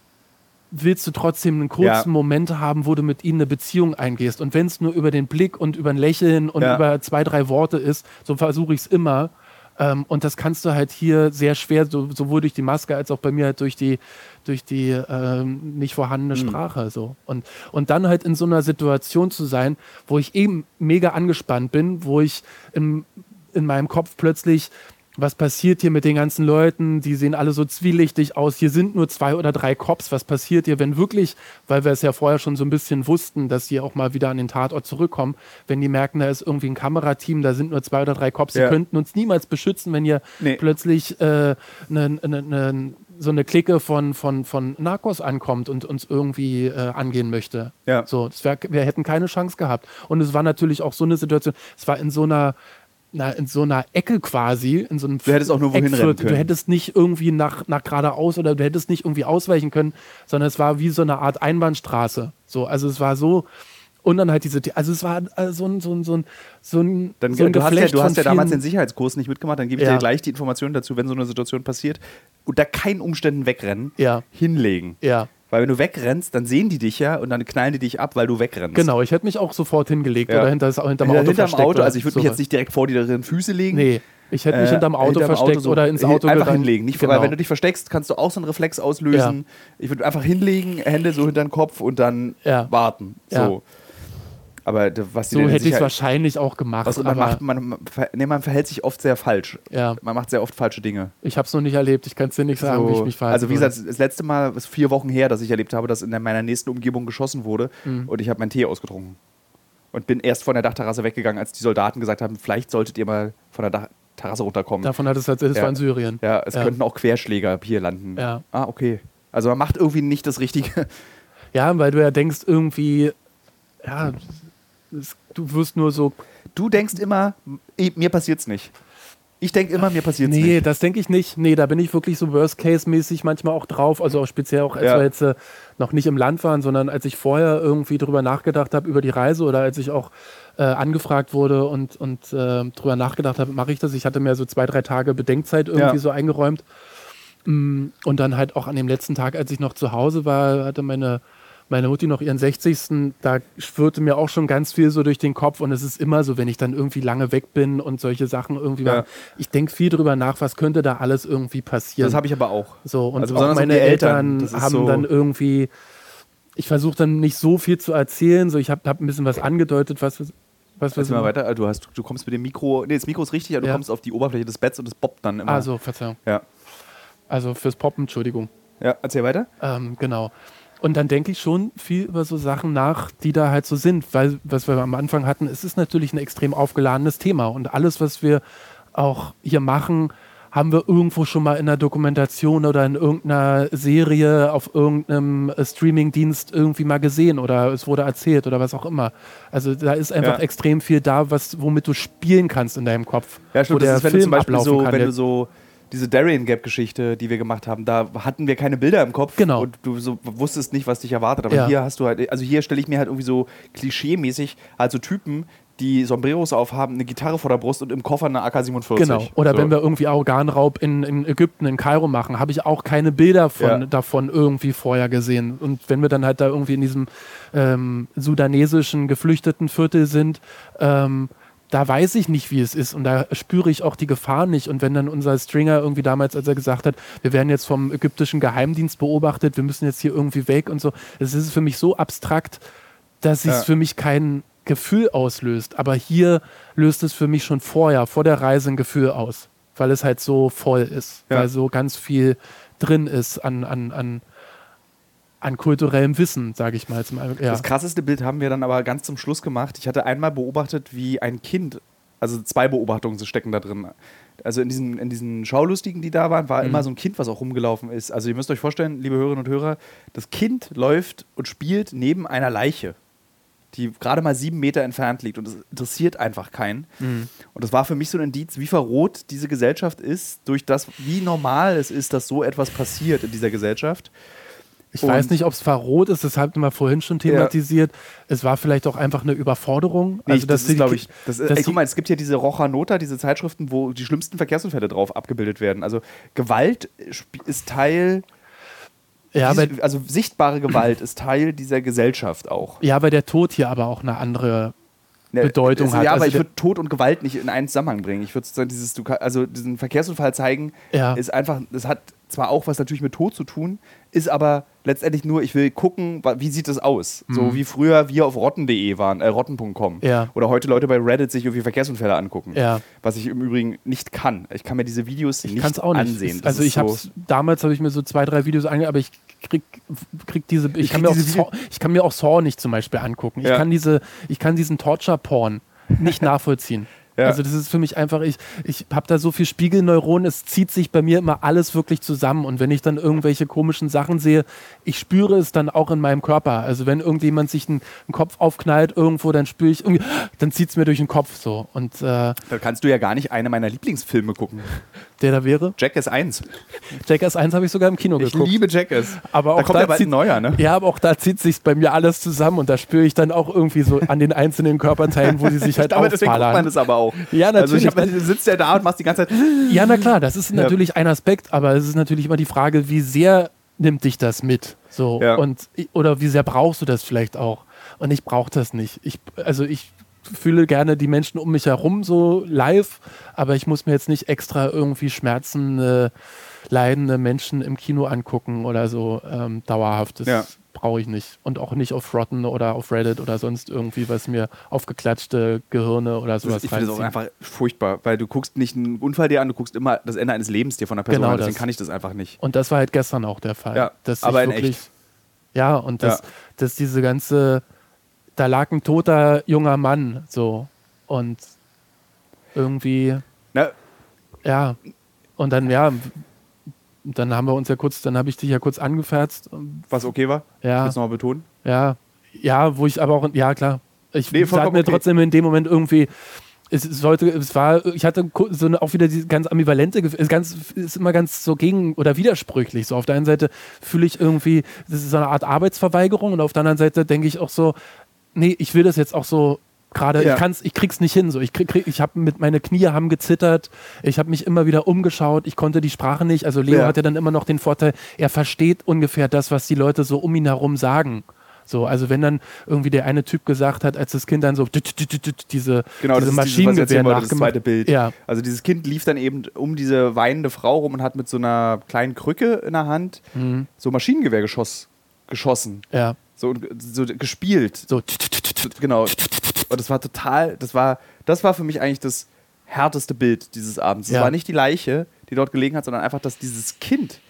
willst du trotzdem einen kurzen Ja. Moment haben, wo du mit ihnen eine Beziehung eingehst. Und wenn es nur über den Blick und über ein Lächeln und Ja. über zwei, drei Worte ist, so versuche ich es immer. Ähm, und das kannst du halt hier sehr schwer, so, sowohl durch die Maske als auch bei mir halt durch die, durch die ähm, nicht vorhandene Hm. Sprache. So. Und, und dann halt in so einer Situation zu sein, wo ich eben mega angespannt bin, wo ich im, in meinem Kopf plötzlich was passiert hier mit den ganzen Leuten? Die sehen alle so zwielichtig aus. Hier sind nur zwei oder drei Cops. Was passiert hier, wenn wirklich, weil wir es ja vorher schon so ein bisschen wussten, dass die auch mal wieder an den Tatort zurückkommen, wenn die merken, da ist irgendwie ein Kamerateam, da sind nur zwei oder drei Cops, die Ja. könnten uns niemals beschützen, wenn hier Nee. plötzlich äh, ne, ne, ne, so eine Clique von, von, von Narcos ankommt und uns irgendwie äh, angehen möchte. Ja. So, wär, wir hätten keine Chance gehabt. Und es war natürlich auch so eine Situation, es war in so einer na, in so einer Ecke quasi, in so einem Du hättest auch nur wohin rennen können. Du hättest nicht irgendwie nach, nach geradeaus oder du hättest nicht irgendwie ausweichen können, sondern es war wie so eine Art Einbahnstraße. So, also es war so und dann halt diese, also es war äh, so ein, so ein, so ein, so ein, Dann, so ein du hast ja, du hast ja damals den Sicherheitskurs nicht mitgemacht, dann gebe ich Ja. dir gleich die Informationen dazu, wenn so eine Situation passiert. Unter keinen Umständen wegrennen, Ja. hinlegen. Ja, Weil wenn du wegrennst, dann sehen die dich ja und dann knallen die dich ab, weil du wegrennst. genau. Ich hätte mich auch sofort hingelegt Ja. oder hinter, hinterm Hinter, Auto hinterm versteckt. Auto, also ich würde mich sowas. jetzt nicht direkt vor die Füße legen. Nee, ich hätte mich Äh, hinterm Auto hinterm versteckt so- oder ins Auto Einfach gerannt. hinlegen. Nicht, genau. Weil wenn du dich versteckst, kannst du auch so einen Reflex auslösen. Ich würde einfach hinlegen, Hände so hinter den Kopf und dann Ja. warten. Ja. So. Aber was die so hätte ich es wahrscheinlich auch gemacht. was, man, aber, macht, man, nee, man verhält sich oft sehr falsch. ja, Man macht sehr oft falsche Dinge. ich habe es noch nicht erlebt. Ich kann es dir nicht sagen, So, wie ich mich verhalte. also wie gesagt, das letzte Mal ist vier Wochen her, dass ich erlebt habe, dass in meiner nächsten Umgebung geschossen wurde Mhm. und ich habe meinen Tee ausgetrunken. Und bin erst von der Dachterrasse weggegangen, als die Soldaten gesagt haben, vielleicht solltet ihr mal von der Dach Terrasse runterkommen. Davon hat es erzählt, es Ja. war in Syrien. ja, es Ja. könnten auch Querschläger hier landen. Ja. Ah, okay. Also man macht irgendwie nicht das Richtige. Ja, weil du ja denkst, irgendwie, ja, du wirst nur so. Du denkst immer, mir passiert's nicht. Ich denke immer, mir passiert's Nee, nicht. das denke ich nicht. Nee, da bin ich wirklich so Worst-Case-mäßig manchmal auch drauf. Also auch speziell auch, als Ja. wir jetzt äh, noch nicht im Land waren, sondern als ich vorher irgendwie drüber nachgedacht habe über die Reise oder als ich auch äh, angefragt wurde und, und äh, drüber nachgedacht habe, mache ich das. Ich hatte mir so zwei, drei Tage Bedenkzeit irgendwie Ja. so eingeräumt. Mm, Und dann halt auch an dem letzten Tag, als ich noch zu Hause war, hatte meine, meine Mutti noch ihren 60. Da schwirrte mir auch schon ganz viel so durch den Kopf. Und es ist immer so, wenn ich dann irgendwie lange weg bin und solche Sachen irgendwie Ja. mache, ich denke viel drüber nach, was könnte da alles irgendwie passieren. Das habe ich aber auch. So, und Also auch meine Eltern, Eltern, haben so- dann irgendwie, ich versuche dann nicht so viel zu erzählen, so ich habe hab ein bisschen was angedeutet, was, was, was mal weiter. Du, hast, du kommst mit dem Mikro, nee, das Mikro ist richtig, aber du Ja. kommst auf die Oberfläche des Betts und es boppt dann immer. Also, Verzeihung. Ja. Also fürs Poppen, Entschuldigung. ja, erzähl weiter. Ähm, genau. Und dann denke ich schon viel über so Sachen nach, die da halt so sind, weil, was wir am Anfang hatten, es ist natürlich ein extrem aufgeladenes Thema und alles, was wir auch hier machen, haben wir irgendwo schon mal in einer Dokumentation oder in irgendeiner Serie auf irgendeinem äh, Streamingdienst irgendwie mal gesehen oder es wurde erzählt oder was auch immer. Also da ist einfach Ja. extrem viel da, was, womit du spielen kannst in deinem Kopf. Ja, stimmt. wo Das der ist, wenn du Film zum Beispiel so, kann. wenn du so diese Darien Gap Geschichte, die wir gemacht haben, da hatten wir keine Bilder im Kopf Genau. und du so wusstest nicht, was dich erwartet. Aber Ja. hier hast du halt, also hier stelle ich mir halt irgendwie so klischee-mäßig halt so Typen, die Sombreros aufhaben, eine Gitarre vor der Brust und im Koffer eine AK-47. Genau. Oder so. wenn wir irgendwie Organraub in, in Ägypten, in Kairo machen, habe ich auch keine Bilder von, Ja. davon irgendwie vorher gesehen. Und wenn wir dann halt da irgendwie in diesem ähm, sudanesischen geflüchteten Viertel sind, ähm, da weiß ich nicht, wie es ist und da spüre ich auch die Gefahr nicht. Und wenn dann unser Stringer irgendwie damals, als er gesagt hat, wir werden jetzt vom ägyptischen Geheimdienst beobachtet, wir müssen jetzt hier irgendwie weg und so, es ist für mich so abstrakt, dass es Ja. für mich kein Gefühl auslöst. Aber hier löst es für mich schon vorher, vor der Reise ein Gefühl aus, weil es halt so voll ist, Ja. weil so ganz viel drin ist an, an, an, an kulturellem Wissen, sage ich mal. Zum, ja. Das krasseste Bild haben wir dann aber ganz zum Schluss gemacht. Ich hatte einmal beobachtet, wie ein Kind, also zwei Beobachtungen stecken da drin. Also in diesen, in diesen Schaulustigen, die da waren, war Mhm. immer so ein Kind, was auch rumgelaufen ist. Also ihr müsst euch vorstellen, liebe Hörerinnen und Hörer, das Kind läuft und spielt neben einer Leiche, die gerade mal sieben Meter entfernt liegt und es interessiert einfach keinen. Mhm. Und das war für mich so ein Indiz, wie verroht diese Gesellschaft ist, durch das, wie normal es ist, dass so etwas passiert in dieser Gesellschaft. Ich weiß Und- nicht, ob es verrot ist, das hatten wir vorhin schon thematisiert. Es war vielleicht auch einfach eine Überforderung. Nee, also, das ist, glaube ich. Das, ey, guck mal, es gibt hier diese Rocha Nota, diese Zeitschriften, wo die schlimmsten Verkehrsunfälle drauf abgebildet werden. Also Gewalt ist Teil, ja, diese- weil, also sichtbare Gewalt ist Teil dieser Gesellschaft auch. ja, weil der Tod hier aber auch eine andere Bedeutung also, hat. Ja, aber Also ich der- würde Tod und Gewalt nicht in einen Zusammenhang bringen. Ich würde sozusagen dieses, also diesen Verkehrsunfall zeigen, Ja. ist einfach, das hat zwar auch was natürlich mit Tod zu tun, ist aber letztendlich nur, ich will gucken, wie sieht das aus? So wie früher wir auf rotten.de waren, äh, rotten.com. Mhm. Ja. Oder heute Leute bei Reddit sich irgendwie Verkehrsunfälle angucken. Ja. Was ich im Übrigen nicht kann. Ich kann mir diese Videos Ich nicht auch nicht. ansehen. Das also ich habe damals habe ich mir so zwei, drei Videos ange, aber ich krieg, krieg diese, ich, Ich kann mir auch Saw, ich kann mir auch Saw nicht zum Beispiel angucken. Ich Ja. kann diese, ich kann diesen Torture-Porn nicht (laughs) nachvollziehen. Ja. Also das ist für mich einfach, ich, ich habe da so viel Spiegelneuronen, es zieht sich bei mir immer alles wirklich zusammen. Und wenn ich dann irgendwelche komischen Sachen sehe, ich spüre es dann auch in meinem Körper. Also wenn irgendjemand sich einen, einen Kopf aufknallt irgendwo, dann spüre ich irgendwie, dann zieht es mir durch den Kopf so. Und äh, Da kannst du ja gar nicht eine meiner Lieblingsfilme gucken. der da wäre, Jackass 1. Jackass 1 habe ich sogar im Kino Ich geguckt. liebe Jackass. Aber da auch kommt da ja bald zieht- ein neuer, ne? Ja, aber auch da zieht sich bei mir alles zusammen und da spüre ich dann auch irgendwie so an den einzelnen Körperteilen, wo sie sich (laughs) halt Aber deswegen guckt man das aber auch. Ja, Also ich natürlich. hab, (laughs) du sitzt ja da und machst die ganze Zeit. Ja, na klar, das ist natürlich ein Aspekt, aber es ist natürlich immer die Frage, wie sehr nimmt dich das mit? So Ja. und oder wie sehr brauchst du das vielleicht auch? Und ich brauche das nicht. Ich, also ich fühle gerne die Menschen um mich herum so live, aber ich muss mir jetzt nicht extra irgendwie schmerzende, leidende Menschen im Kino angucken oder so ähm, dauerhaft. Das Ja. brauche ich nicht. Und auch nicht auf Rotten oder auf Reddit oder sonst irgendwie, was mir aufgeklatschte Gehirne oder sowas ich finde das auch einfach furchtbar, weil du guckst nicht einen Unfall dir an, du guckst immer das Ende eines Lebens dir von der Person Genau an. Deswegen das. kann ich das einfach nicht. Und das war halt gestern auch der Fall. Ja, aber in echt. Ja, und dass, Ja. dass diese ganze, da lag ein toter junger Mann so und irgendwie, Na, ja, und dann, ja, dann haben wir uns ja kurz, dann habe ich dich ja kurz angefärzt. was okay war? Ja, du nochmal betonen? ja, ja, wo ich aber auch, ja klar, ich Nee, sag mir okay. trotzdem in dem Moment irgendwie, es sollte, es war, ich hatte so eine, auch wieder diese ganz ambivalente, ist ganz, ist immer ganz so gegen oder widersprüchlich. So auf der einen Seite fühle ich irgendwie, das ist so eine Art Arbeitsverweigerung und auf der anderen Seite denke ich auch so, nee, ich will das jetzt auch so gerade, Ja. ich kann's, ich krieg's nicht hin. So, ich krieg, krieg, ich habe mit meine Knie haben gezittert, ich habe mich immer wieder umgeschaut, ich konnte die Sprache nicht. Also Leo Ja. hat ja dann immer noch den Vorteil, er versteht ungefähr das, was die Leute so um ihn herum sagen. So, also wenn dann irgendwie der eine Typ gesagt hat, als das Kind dann so diese, Genau, diese Maschinengewehr nachgemacht. Bild. Ja, Also dieses Kind lief dann eben um diese weinende Frau rum und hat mit so einer kleinen Krücke in der Hand mhm. so Maschinengewehr geschoss, geschossen. ja, So, so gespielt. so. Genau. Und das war total, das war, das war für mich eigentlich das härteste Bild dieses Abends. Es Ja. war nicht die Leiche, die dort gelegen hat, sondern einfach, dass dieses Kind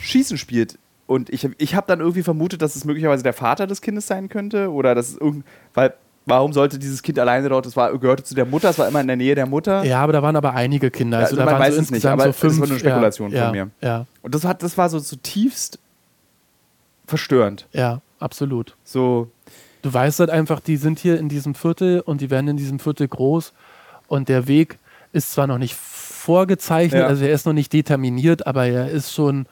Schießen spielt. Und ich, ich habe dann irgendwie vermutet, dass es möglicherweise der Vater des Kindes sein könnte. Oder dass es irgend, weil, warum sollte dieses Kind alleine dort, es war, gehörte zu der Mutter, es war immer in der Nähe der Mutter. ja, aber da waren aber einige Kinder. Ja, Also, also da man weiß so es nicht, aber so das fünf. war nur eine Spekulation ja, von ja, mir. Ja, Und das, hat, das war so zutiefst verstörend. ja, absolut. So, Du weißt halt einfach, die sind hier in diesem Viertel und die werden in diesem Viertel groß und der Weg ist zwar noch nicht vorgezeichnet, Ja. also er ist noch nicht determiniert, aber er ist schon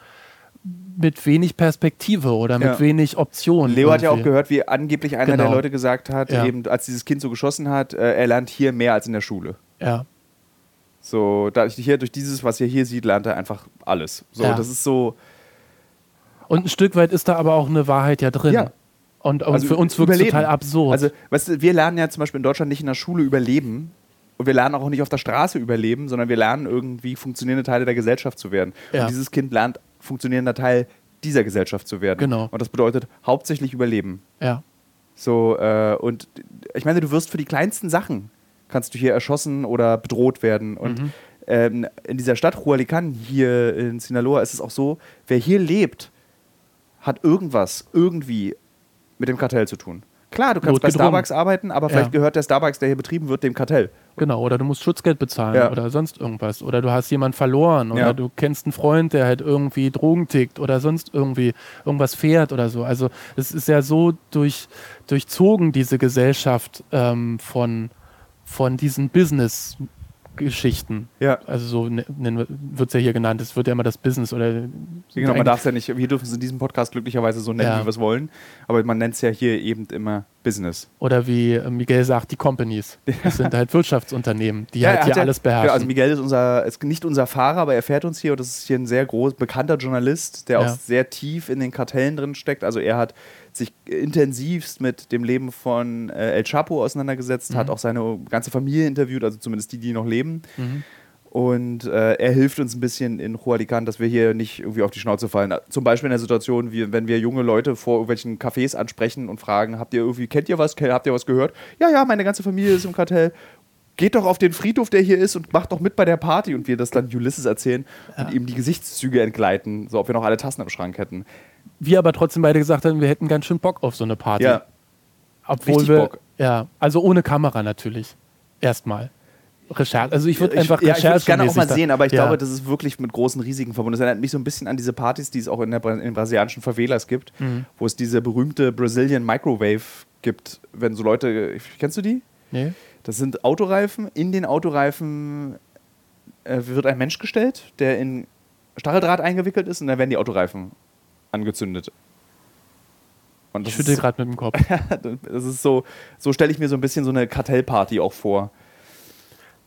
mit wenig Perspektive oder mit Ja. wenig Optionen. Leo hat ja auch irgendwie. gehört, wie angeblich einer Genau. der Leute gesagt hat, Ja. eben als dieses Kind so geschossen hat, äh, er lernt hier mehr als in der Schule. Ja, So, da hier durch dieses, was ihr hier sieht, lernt er einfach alles. So, Ja. das ist so. Und ein Stück weit ist da aber auch eine Wahrheit ja drin. Ja. Und, und Also für uns wirkt es total absurd. Also, weißt du, wir lernen ja zum Beispiel in Deutschland nicht in der Schule überleben. Und wir lernen auch nicht auf der Straße überleben, sondern wir lernen irgendwie funktionierende Teile der Gesellschaft zu werden. Ja. Und dieses Kind lernt funktionierender Teil dieser Gesellschaft zu werden. Genau. Und das bedeutet hauptsächlich Überleben. ja. So, äh, und ich meine, du wirst für die kleinsten Sachen, kannst du hier erschossen oder bedroht werden. Und Mhm. ähm, in dieser Stadt Hualican, hier in Sinaloa, ist es auch so, wer hier lebt, hat irgendwas, irgendwie mit dem Kartell zu tun. Klar, du kannst bei. Starbucks arbeiten, aber vielleicht Ja. gehört der Starbucks, der hier betrieben wird, dem Kartell. Genau, oder du musst Schutzgeld bezahlen Ja. oder sonst irgendwas. Oder du hast jemanden verloren oder Ja. du kennst einen Freund, der halt irgendwie Drogen tickt oder sonst irgendwie irgendwas fährt oder so. Also es ist ja so durch, durchzogen, diese Gesellschaft ähm, von, von diesen Business-Geschichten. Ja. Also so wird es ja hier genannt. Es wird ja immer das Business oder Genau, man darf es ja nicht, wir dürfen es in diesem Podcast glücklicherweise so nennen, Ja. wie wir es wollen, aber man nennt es ja hier eben immer Business. oder wie äh, Miguel sagt, die Companies. Das sind halt (laughs) Wirtschaftsunternehmen, die er halt hier ja- alles Ja, beherrschen. also Miguel ist unser, ist nicht unser Fahrer, aber er fährt uns hier und das ist hier ein sehr groß, bekannter Journalist, der Ja. auch sehr tief in den Kartellen drin steckt. Also er hat sich intensivst mit dem Leben von äh, El Chapo auseinandergesetzt, hat auch seine ganze Familie interviewt, also zumindest die, die noch leben. Mhm. Und äh, er hilft uns ein bisschen in Jualican, dass wir hier nicht irgendwie auf die Schnauze fallen. Zum Beispiel in der Situation, wie wenn wir junge Leute vor irgendwelchen Cafés ansprechen und fragen, habt ihr irgendwie, kennt ihr was, habt ihr was gehört? Ja, ja, meine ganze Familie ist im Kartell. Geht doch auf den Friedhof, der hier ist und macht doch mit bei der Party und wir das dann Ulysses erzählen und ihm die Gesichtszüge entgleiten, so ob wir noch alle Tassen im Schrank hätten. Wir aber trotzdem beide gesagt haben, wir hätten ganz schön Bock auf so eine Party. Ja, Obwohl richtig wir, Bock. ja, also ohne Kamera natürlich. Erstmal. Recherche. Also ich würde einfach ja, ich würde gerne auch mal sehen, aber ich da- glaube, das ist wirklich mit großen Risiken verbunden. Das erinnert mich so ein bisschen an diese Partys, die es auch in, der, in den brasilianischen Favelas gibt, Mhm. wo es diese berühmte Brazilian Microwave gibt, wenn so Leute, kennst du die? Nee? Das sind Autoreifen. In den Autoreifen äh, wird ein Mensch gestellt, der in Stacheldraht eingewickelt ist und dann werden die Autoreifen angezündet. Und Ich schüttel gerade mit dem Kopf. (laughs) das ist so, so stelle ich mir so ein bisschen so eine Kartellparty auch vor.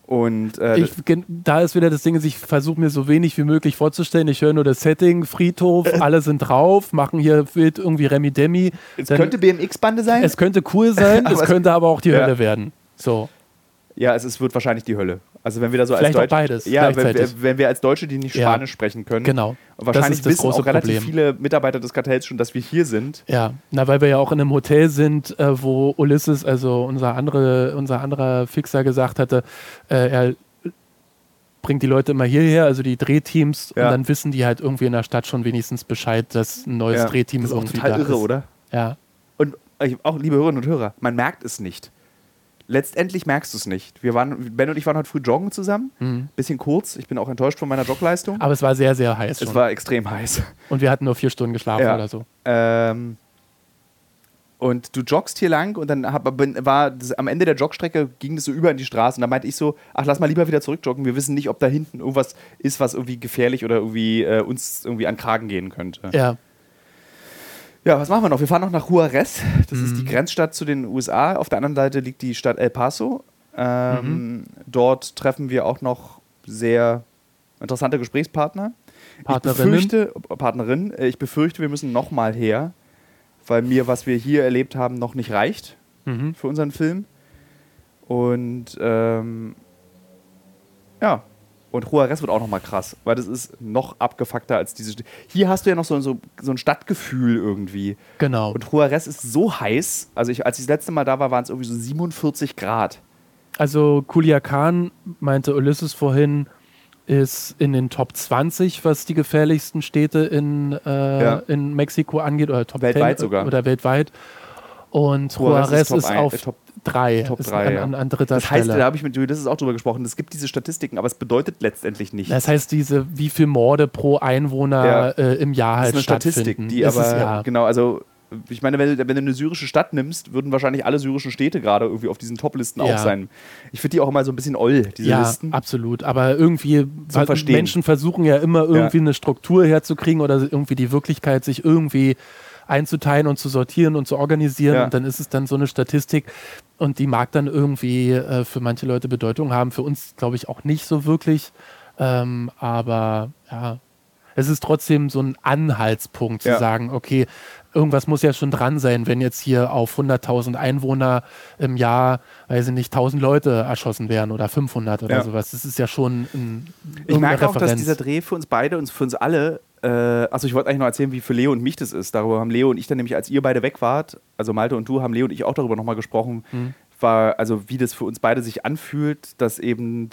Und äh, Ich, da ist wieder das Ding, ich versuche mir so wenig wie möglich vorzustellen. Ich höre nur das Setting, Friedhof, (laughs) alle sind drauf, machen hier wild irgendwie Remi Demi. es Dann- könnte BMX-Bande sein. es könnte cool sein, (laughs) es- könnte aber auch die Ja. Hölle werden. So. ja, es ist, wird wahrscheinlich die Hölle. Also wenn wir da so Vielleicht als Deutsche, beides, ja, wenn, wir- wenn wir als Deutsche, die nicht Ja. Spanisch sprechen können, Genau. und wahrscheinlich ist wissen auch relativ Problem. viele Mitarbeiter des Kartells schon, dass wir hier sind. Ja, na, weil wir ja auch in einem Hotel sind, äh, wo Ulysses, also unser, andere, unser anderer Fixer, gesagt hatte, äh, er bringt die Leute immer hierher, also die Drehteams, Ja. und dann wissen die halt irgendwie in der Stadt schon wenigstens Bescheid, dass ein neues Ja, Drehteam das ist auch irgendwie total da irre, ist. oder? Ja, Und äh, auch, liebe Hörerinnen und Hörer, man merkt es nicht. Letztendlich merkst du es nicht. Wir waren, Ben und ich waren heute früh joggen zusammen. Mhm. Bisschen kurz. Ich bin auch enttäuscht von meiner Jogleistung. aber es war sehr, sehr heiß es schon. war extrem heiß. und wir hatten nur vier Stunden geschlafen Ja. oder so. Ähm, und du joggst hier lang und dann hab, war das, am Ende der Jogstrecke ging das so über in die Straße und dann meinte ich so, ach lass mal lieber wieder zurückjoggen. Wir wissen nicht, ob da hinten irgendwas ist, was irgendwie gefährlich oder irgendwie äh, uns irgendwie an Kragen gehen könnte. Ja, Ja, was machen wir noch? Wir fahren noch nach Juarez. Das ist Mhm. die Grenzstadt zu den USA. Auf der anderen Seite liegt die Stadt El Paso. Ähm, Mhm. Dort treffen wir auch noch sehr interessante Gesprächspartner. Partnerinnen. Ich befürchte, Partnerin, äh, ich befürchte, wir müssen noch mal her, weil mir, was wir hier erlebt haben, noch nicht reicht mhm. für unseren Film. Und ähm, ja, und Juarez wird auch noch mal krass, weil das ist noch abgefuckter als diese. St- Hier hast du ja noch so, so, so ein Stadtgefühl irgendwie. genau. Und Juarez ist so heiß. Also ich, als ich das letzte Mal da war, waren es irgendwie so 47 Grad. Also Culiacan, meinte Ulysses vorhin, ist in den Top 20, was die gefährlichsten Städte in, äh, Ja. in Mexiko angeht, oder Top Weltweit 10 sogar. oder weltweit. Und Juarez Juarez ist Top ist, ein- auf äh, Top- 3, Top ist drei, an, ja. an, an dritter Das heißt, Stelle. da habe ich mit Julius ist auch drüber gesprochen, es gibt diese Statistiken, aber es bedeutet letztendlich nichts. das heißt, diese, wie viel Morde pro Einwohner Ja. äh, im Jahr Das halt ist eine Statistik, stattfinden. die aber, es, ja. genau, also ich meine, wenn, wenn, du eine syrische Stadt nimmst, würden wahrscheinlich alle syrischen Städte gerade irgendwie auf diesen Top-Listen Ja. auch sein. Ich finde die auch immer so ein bisschen oll, diese ja, Listen. absolut. Aber irgendwie. Menschen versuchen ja immer irgendwie eine Struktur herzukriegen oder irgendwie die Wirklichkeit sich irgendwie einzuteilen und zu sortieren und zu organisieren. Ja. Und dann ist es dann so eine Statistik und die mag dann irgendwie äh, für manche Leute Bedeutung haben. Für uns, glaube ich, auch nicht so wirklich. Ähm, aber ja, es ist trotzdem so ein Anhaltspunkt zu Ja. sagen, okay, irgendwas muss ja schon dran sein, wenn jetzt hier auf 100.000 Einwohner im Jahr, weiß ich nicht, 1000 Leute erschossen werden oder 500 oder Ja. sowas. Das ist ja schon ein, Ich merke auch, dass dieser Dreh für uns beide und für uns alle, äh, also ich wollte eigentlich noch erzählen, wie für Leo und mich das ist. Darüber haben Leo und ich dann nämlich, als ihr beide weg wart, also Malte und du, haben Leo und ich auch darüber nochmal gesprochen, Mhm. war, also wie das für uns beide sich anfühlt, dass eben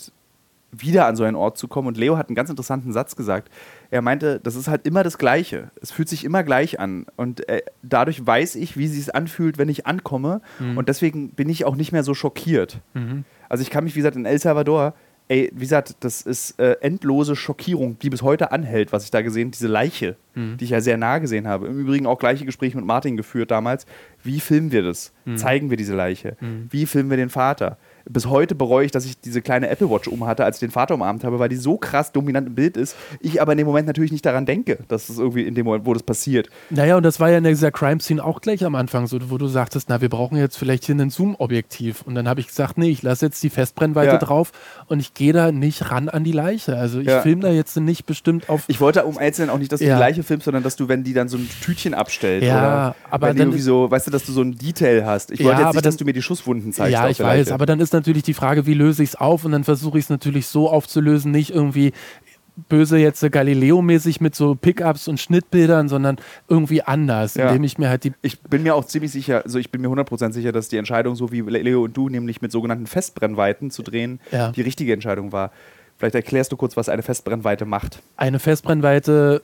wieder an so einen Ort zu kommen. Und Leo hat einen ganz interessanten Satz gesagt. Er meinte, das ist halt immer das Gleiche. Es fühlt sich immer gleich an. Und äh, dadurch weiß ich, wie es sich anfühlt, wenn ich ankomme. Und deswegen bin ich auch nicht mehr so schockiert. Mhm. Also ich kann mich, wie gesagt, in El Salvador, ey, wie gesagt, das ist äh, endlose Schockierung, die bis heute anhält, was ich da gesehen, diese Leiche, Mhm. die ich ja sehr nah gesehen habe. Im Übrigen auch gleiche Gespräche mit Martin geführt damals. Wie filmen wir das? Mhm. Zeigen wir diese Leiche? Wie filmen wir den Vater? Bis heute bereue ich, dass ich diese kleine Apple Watch umhatte, als ich den Vater umarmt habe, weil die so krass dominant im Bild ist. Ich aber in dem Moment natürlich nicht daran denke, dass es irgendwie in dem Moment, wo das passiert. Naja, und das war ja in dieser Crime-Scene auch gleich am Anfang so, wo du sagtest, na, wir brauchen jetzt vielleicht hier ein Zoom-Objektiv. Und dann habe ich gesagt, nee, ich lasse jetzt die Festbrennweite Ja. drauf und ich gehe da nicht ran an die Leiche. Also ich Ja. filme da jetzt nicht bestimmt auf. Ich wollte um einzeln auch nicht, dass du Ja. die Leiche filmst, sondern dass du, wenn die dann so ein Tütchen abstellt Ja, oder aber dann irgendwie so, weißt du, dass du so ein Detail hast. Ich wollte jetzt nicht, dass du mir die Schusswunden zeigst. ja, ich weiß, aber dann ist natürlich die Frage, wie löse ich es auf? Und dann versuche ich es natürlich so aufzulösen, nicht irgendwie böse jetzt Galileo-mäßig mit so Pickups und Schnittbildern, sondern irgendwie anders, Ja. indem ich mir halt die Ich bin mir auch ziemlich sicher, also ich bin mir 100% sicher, dass die Entscheidung, so wie Leo und du, nämlich mit sogenannten Festbrennweiten zu drehen, Ja. die richtige Entscheidung war. Vielleicht erklärst du kurz, was eine Festbrennweite macht. eine Festbrennweite.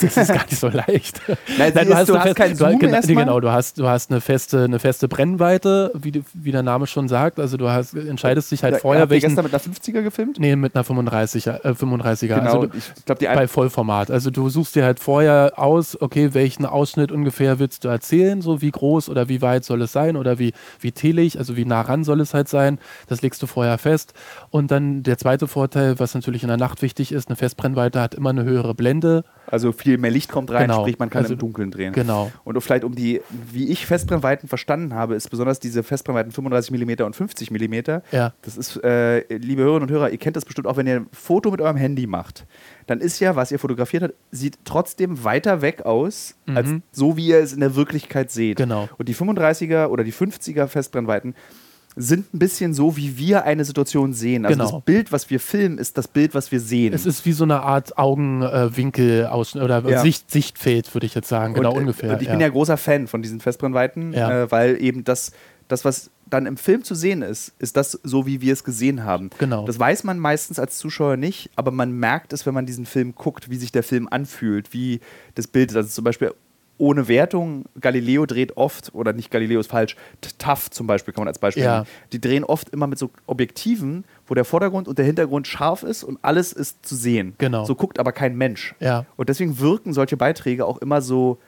Das ist gar nicht so leicht. (laughs) Nein, ist- du eine hast keinen du, Zoom genau, erstmal? genau, du hast, du hast eine feste, eine feste Brennweite, wie, die- wie der Name schon sagt. Also du hast, entscheidest dich halt Ja, vorher, habt ihr welchen. gestern mit einer 50er gefilmt? Nee, mit einer 35er, äh, 35er. Genau, Also du, ich glaube, die bei Vollformat. Also du suchst dir halt vorher aus, okay, welchen Ausschnitt ungefähr willst du erzählen, so wie groß oder wie weit soll es sein oder wie, wie telig, also wie nah ran soll es halt sein. Das legst du vorher fest. Und dann der zweite Vorteil, was natürlich in der Nacht wichtig ist, eine Festbrennweite hat immer eine höhere Blende. Also viel mehr Licht kommt rein, Genau. sprich man kann Also- im Dunkeln drehen. Genau. Und vielleicht um die, wie ich Festbrennweiten verstanden habe, ist besonders diese Festbrennweiten 35 mm und 50 mm. Ja. Das ist, äh, liebe Hörerinnen und Hörer, ihr kennt das bestimmt auch, wenn ihr ein Foto mit eurem Handy macht. Dann ist ja, was ihr fotografiert habt, sieht trotzdem weiter weg aus, als Mhm. so wie ihr es in der Wirklichkeit seht. Genau. Und die 35er oder die 50er Festbrennweiten sind ein bisschen so, wie wir eine Situation sehen. Also Genau. das Bild, was wir filmen, ist das Bild, was wir sehen. Es ist wie so eine Art Augenwinkel äh, oder Ja. Sicht, Sichtfeld, würde ich jetzt sagen. Genau, und, äh, ungefähr. Und ich bin ja großer Fan von diesen Festbrennweiten, Ja. äh, weil eben das, das, was dann im Film zu sehen ist, ist das so, wie wir es gesehen haben. Genau. Das weiß man meistens als Zuschauer nicht, aber man merkt es, wenn man diesen Film guckt, wie sich der Film anfühlt, wie das Bild ist. Also zum Beispiel ohne Wertung, Galileo dreht oft, oder nicht Galileo ist falsch, TAF zum Beispiel kann man als Beispiel Ja. nehmen. Die drehen oft immer mit so Objektiven, wo der Vordergrund und der Hintergrund scharf ist und alles ist zu sehen. Genau. So guckt aber kein Mensch. Ja. Und deswegen wirken solche Beiträge auch immer so,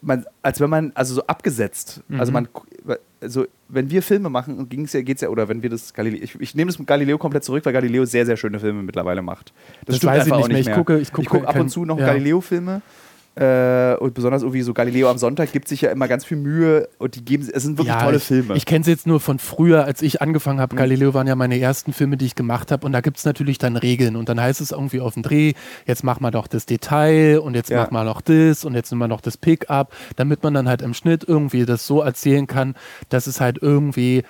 man, als wenn man, also so abgesetzt. Mhm. Also man, also wenn wir Filme machen, ging's ja, geht's ja, oder wenn wir das Galileo, ich, ich nehme das mit Galileo komplett zurück, weil Galileo sehr, sehr schöne Filme mittlerweile macht. Das stimmt weiß ich nicht mehr. Ich gucke- ich gucke ab kein- und zu noch ja. Galileo-Filme. Äh, und besonders irgendwie so Galileo am Sonntag gibt sich ja immer ganz viel Mühe und die geben, es sind wirklich tolle ich, Filme. Ich kenne es jetzt nur von früher, als ich angefangen habe. Mhm. Galileo waren ja meine ersten Filme, die ich gemacht habe. Und da gibt es natürlich dann Regeln. Und dann heißt es irgendwie auf dem Dreh, jetzt mach mal doch das Detail und jetzt Ja. mach mal noch das und jetzt nimm mal noch das Pickup, damit man dann halt im Schnitt irgendwie das so erzählen kann, dass es halt irgendwie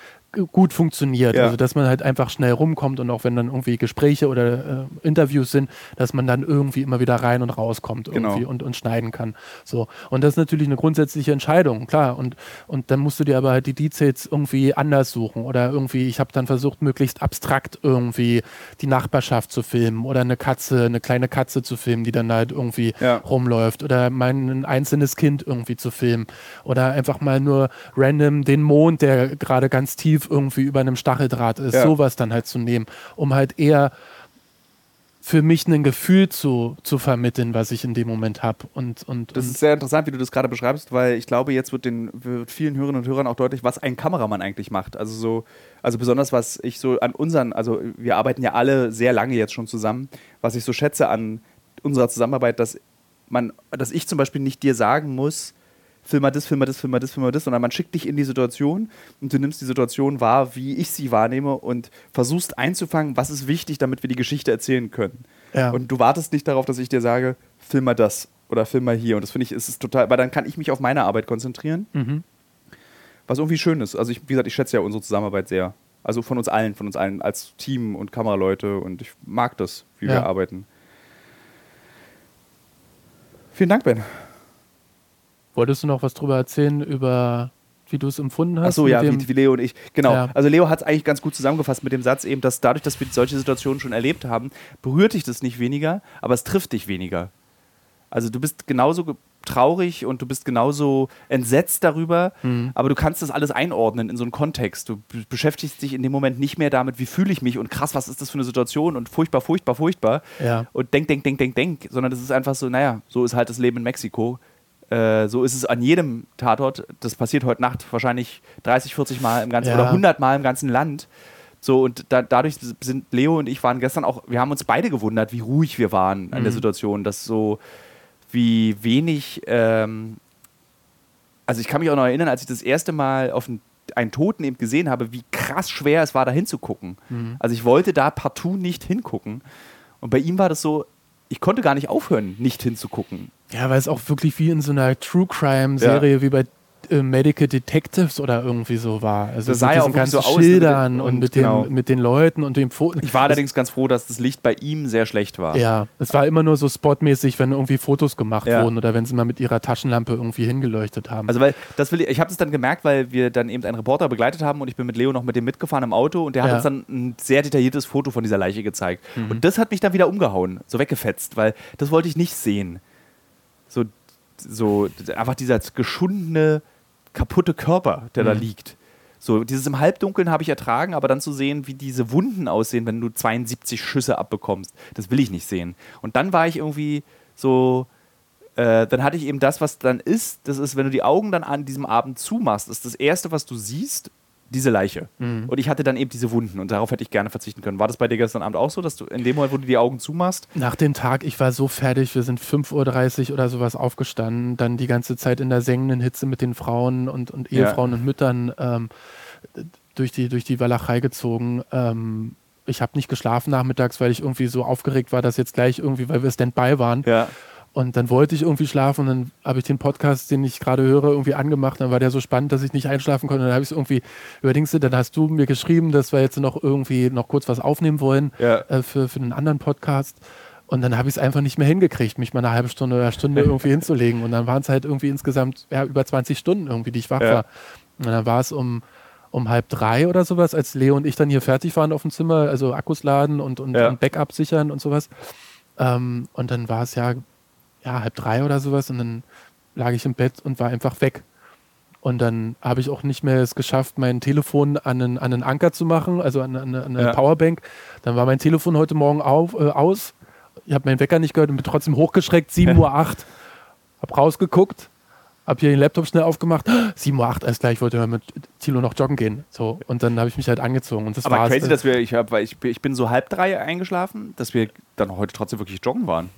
gut funktioniert. Ja. Also dass man halt einfach schnell rumkommt und auch wenn dann irgendwie Gespräche oder äh, Interviews sind, dass man dann irgendwie immer wieder rein und rauskommt Genau. irgendwie und, und schneiden kann. So. Und das ist natürlich eine grundsätzliche Entscheidung, klar. Und, und dann musst du dir aber halt die Details irgendwie anders suchen. Oder irgendwie, ich habe dann versucht, möglichst abstrakt irgendwie die Nachbarschaft zu filmen oder eine Katze, eine kleine Katze zu filmen, die dann halt irgendwie Ja. rumläuft. Oder mein ein einzelnes Kind irgendwie zu filmen. Oder einfach mal nur random den Mond, der gerade ganz tief irgendwie über einem Stacheldraht ist, Ja. sowas dann halt zu nehmen, um halt eher für mich ein Gefühl zu, zu vermitteln, was ich in dem Moment habe. Und, und, das und ist sehr interessant, wie du das gerade beschreibst, weil ich glaube, jetzt wird den wird vielen Hörerinnen und Hörern auch deutlich, was ein Kameramann eigentlich macht. Also so, also besonders was ich so an unseren, also wir arbeiten ja alle sehr lange jetzt schon zusammen, was ich so schätze an unserer Zusammenarbeit, dass man, dass ich zum Beispiel nicht dir sagen muss, film mal das, film mal das, film mal das, film mal das, sondern man schickt dich in die Situation und du nimmst die Situation wahr, wie ich sie wahrnehme und versuchst einzufangen, was ist wichtig, damit wir die Geschichte erzählen können. Ja. Und du wartest nicht darauf, dass ich dir sage, film mal das oder film mal hier. Und das finde ich, ist es total, weil dann kann ich mich auf meine Arbeit konzentrieren, Mhm. was irgendwie schön ist. Also ich, wie gesagt, ich schätze ja unsere Zusammenarbeit sehr. Also von uns allen, von uns allen als Team und Kameraleute und ich mag das, wie Ja. wir arbeiten. Vielen Dank, Ben. Wolltest du noch was drüber erzählen, über wie du es empfunden hast? Ach so, ja, wie, wie Leo und ich. Genau. Ja. Also Leo hat es eigentlich ganz gut zusammengefasst mit dem Satz eben, dass dadurch, dass wir solche Situationen schon erlebt haben, berührt dich das nicht weniger, aber es trifft dich weniger. Also du bist genauso ge- traurig und du bist genauso entsetzt darüber, Mhm. aber du kannst das alles einordnen in so einen Kontext. Du beschäftigst dich in dem Moment nicht mehr damit, wie fühle ich mich und krass, was ist das für eine Situation und furchtbar, furchtbar, furchtbar Ja. und denk, denk, denk, denk, denk, sondern das ist einfach so, naja, so ist halt das Leben in Mexiko. Äh, so ist es an jedem Tatort. Das passiert heute Nacht wahrscheinlich 30, 40 Mal im ganzen Ja. oder 100 Mal im ganzen Land. So, und da, dadurch sind Leo und ich waren gestern auch, wir haben uns beide gewundert, wie ruhig wir waren an der Mhm. Situation, dass so, wie wenig, ähm, also ich kann mich auch noch erinnern, als ich das erste Mal auf einen, einen Toten eben gesehen habe, wie krass schwer es war, da hinzugucken. Mhm. Also ich wollte da partout nicht hingucken. Und bei ihm war das so, ich konnte gar nicht aufhören, nicht hinzugucken. Ja, weil es auch wirklich wie in so einer True Crime-Serie wie bei äh, Medical Detectives oder irgendwie so war. Also Das sah mit ja auch ganzen so aus, mit Schildern den- und, und mit, genau. den, mit den Leuten und dem Foto. Ich war allerdings ganz froh, dass das Licht bei ihm sehr schlecht war. Ja, es war immer nur so spotmäßig, wenn irgendwie Fotos gemacht Ja. wurden oder wenn sie mal mit ihrer Taschenlampe irgendwie hingeleuchtet haben. Also weil das will ich, ich habe das dann gemerkt, weil wir dann eben einen Reporter begleitet haben und ich bin mit Leo noch mit dem mitgefahren im Auto und der hat Ja. uns dann ein sehr detailliertes Foto von dieser Leiche gezeigt. Mhm. Und das hat mich dann wieder umgehauen, so weggefetzt, weil das wollte ich nicht sehen. So, einfach dieser geschundene, kaputte Körper, der da Mhm. liegt. So, dieses im Halbdunkeln habe ich ertragen, aber dann zu sehen, wie diese Wunden aussehen, wenn du 72 Schüsse abbekommst, das will ich nicht sehen. Und dann war ich irgendwie so, äh, dann hatte ich eben das, was dann ist, das ist, wenn du die Augen dann an diesem Abend zumachst, ist das Erste, was du siehst, diese Leiche. Mhm. Und ich hatte dann eben diese Wunden und darauf hätte ich gerne verzichten können. War das bei dir gestern Abend auch so, dass du in dem Moment, wo du die Augen zumachst, Nach dem Tag, ich war so fertig, wir sind 5.30 Uhr oder sowas aufgestanden, dann die ganze Zeit in der sengenden Hitze mit den Frauen und, und Ja. Ehefrauen und Müttern ähm, durch, die, durch die Walachei gezogen. Ähm, ich habe nicht geschlafen nachmittags, weil ich irgendwie so aufgeregt war, dass jetzt gleich irgendwie, weil wir Standby waren. ja, Und dann wollte ich irgendwie schlafen und dann habe ich den Podcast, den ich gerade höre, irgendwie angemacht. Dann war der so spannend, dass ich nicht einschlafen konnte. Dann habe ich es irgendwie überdings, dann hast du mir geschrieben, dass wir jetzt noch irgendwie noch kurz was aufnehmen wollen Ja. äh, für, für einen anderen Podcast. Und dann habe ich es einfach nicht mehr hingekriegt, mich mal eine halbe Stunde oder Stunde irgendwie (laughs) hinzulegen. Und dann waren es halt irgendwie insgesamt ja, über 20 Stunden irgendwie, die ich wach Ja. war. Und dann war es um, um halb drei oder sowas, als Leo und ich dann hier fertig waren auf dem Zimmer, also Akkus laden und, und, Ja. und Backup sichern und sowas. Ähm, und dann war es ja, ja halb drei oder sowas und dann lag ich im Bett und war einfach weg. Und dann habe ich auch nicht mehr es geschafft, mein Telefon an einen, an einen Anker zu machen, also an, an, an eine Ja. Powerbank. Dann war mein Telefon heute Morgen auf, äh, aus. Ich habe meinen Wecker nicht gehört und bin trotzdem hochgeschreckt, 7.08 Uhr. (laughs) Hab rausgeguckt, hab hier den Laptop schnell aufgemacht. (gasps) 7.08 Uhr, alles gleich, ich wollte mit Tilo noch joggen gehen. So, und dann habe ich mich halt angezogen. Und das aber war's. crazy, dass wir, ich, hab, weil ich, ich bin so halb drei eingeschlafen, dass wir dann heute trotzdem wirklich joggen waren.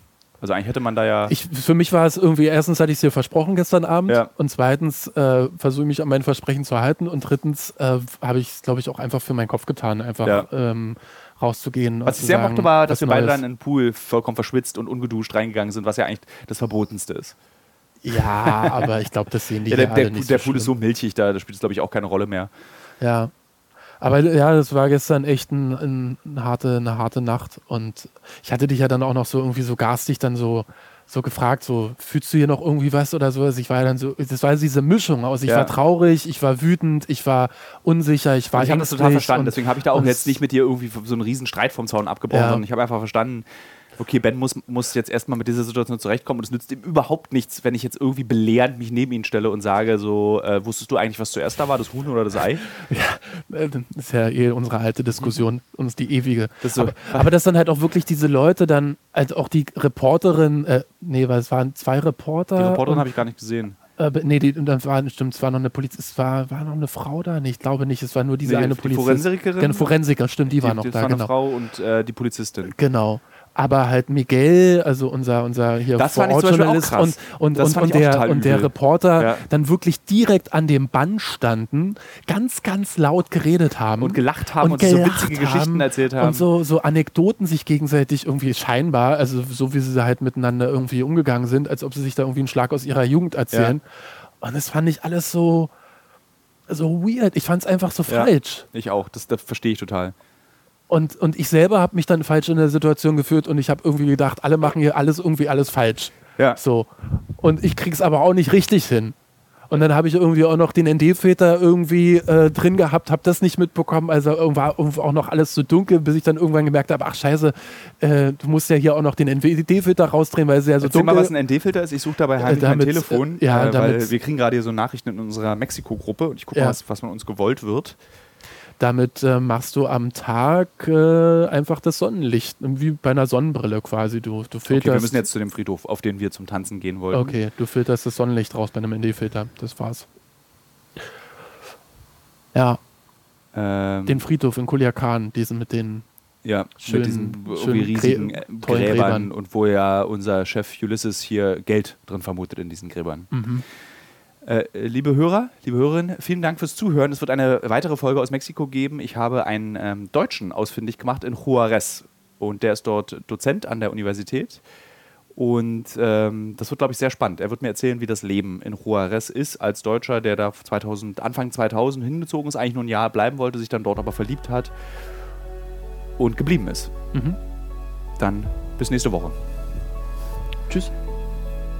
Also eigentlich hätte man da ja. Ich, für mich war es irgendwie, erstens hatte ich es dir versprochen gestern Abend Ja. und zweitens äh, versuche ich mich an mein Versprechen zu halten und drittens äh, habe ich es, glaube ich, auch einfach für meinen Kopf getan, einfach Ja. ähm, rauszugehen. was ich sehr mochte, war, dass wir beide Neues. dann in den Pool vollkommen verschwitzt und ungeduscht reingegangen sind, was ja eigentlich das Verbotenste ist. Ja, aber ich glaube, das sehen die Ja, der, alle der, nicht der so Pool ist so milchig, da, da spielt es, glaube ich, auch keine Rolle mehr. Ja. Aber ja, das war gestern echt ein, ein, eine, harte, eine harte Nacht. Und ich hatte dich ja dann auch noch so irgendwie so garstig dann so, so gefragt, so, fühlst du hier noch irgendwie was oder so? Also ich war ja dann so, das war diese Mischung aus, ich Ja. war traurig, ich war wütend, ich war unsicher, ich war ich habe das total verstanden, und- deswegen habe ich da auch jetzt nicht mit dir irgendwie so einen riesen Streit vom Zaun abgebrochen, Ja. sondern ich habe einfach verstanden, okay, Ben muss, muss jetzt erstmal mit dieser Situation zurechtkommen und es nützt ihm überhaupt nichts, wenn ich jetzt irgendwie belehrend mich neben ihn stelle und sage, so, äh, wusstest du eigentlich, was zuerst da war, das Huhn oder das Ei? (laughs) Ja, äh, das ist ja eh unsere alte Diskussion, uns die ewige. Das so- aber, aber dass dann halt auch wirklich diese Leute dann, also auch die Reporterin, äh, nee, weil es waren zwei Reporter. Die Reporterin habe ich gar nicht gesehen. Äh, nee, die, und dann war, stimmt, es war noch eine Polizistin, es war, war noch eine Frau da? Nee, ich glaube nicht, es war nur diese Nee, eine die Polizistin. Forensikerin? Genau, Forensiker, stimmt, die, war noch da, war eine genau. Frau und äh, die Polizistin. Genau. Aber halt Miguel, also unser, unser hier Das auch Vorortjournalist krass. und, und, und, und, der, und der. Reporter Ja. dann wirklich direkt an dem Band standen, ganz, ganz laut geredet haben. Und gelacht haben und, so gelacht witzige Geschichten erzählt haben. Und so, so Anekdoten sich gegenseitig irgendwie scheinbar, also so wie sie halt miteinander irgendwie umgegangen sind, als ob sie sich da irgendwie einen Schlag aus ihrer Jugend erzählen. Und das fand ich alles so, so weird. Ich fand es einfach so Ja. falsch. Ich auch, das, das verstehe ich total. Und, und ich selber habe mich dann falsch in der Situation geführt und ich habe irgendwie gedacht, alle machen hier alles irgendwie alles falsch. Ja. So. Und ich krieg's aber auch nicht richtig hin. Und dann habe ich irgendwie auch noch den ND-Filter irgendwie äh, drin gehabt, habe das nicht mitbekommen, also war auch noch alles so dunkel, bis ich dann irgendwann gemerkt habe, ach scheiße, äh, du musst ja hier auch noch den ND-Filter rausdrehen, weil es ja so Erzähl dunkel mal, was ein ND-Filter ist. Ich suche dabei heimlich mein damit, Telefon, äh, ja, äh, weil damit- wir kriegen gerade hier so Nachrichten in unserer Mexiko-Gruppe und ich gucke Ja. mal, was, was von uns gewollt wird. Damit äh, machst du am Tag äh, einfach das Sonnenlicht, wie bei einer Sonnenbrille quasi. Du, du filterst. Okay, wir müssen jetzt zu dem Friedhof, auf den wir zum Tanzen gehen wollten. Okay, du filterst das Sonnenlicht raus bei einem ND-Filter. Das war's. Ja, Ähm, den Friedhof in Kuliakan, diesen mit den. ja, schönen- mit diesen schönen riesigen Grä- äh, Gräbern Gräbern. und wo ja unser Chef Ulysses hier Geld drin vermutet in diesen Gräbern. Mhm. Äh, liebe Hörer, liebe Hörerinnen, vielen Dank fürs Zuhören. Es wird eine weitere Folge aus Mexiko geben. Ich habe einen ähm, Deutschen ausfindig gemacht in Juarez und der ist dort Dozent an der Universität. Und ähm, das wird, glaube ich, sehr spannend. Er wird mir erzählen, wie das Leben in Juarez ist als Deutscher, der da 2000, Anfang 2000 hingezogen ist, eigentlich nur ein Jahr bleiben wollte, sich dann dort aber verliebt hat und geblieben ist. Mhm. Dann bis nächste Woche. Tschüss.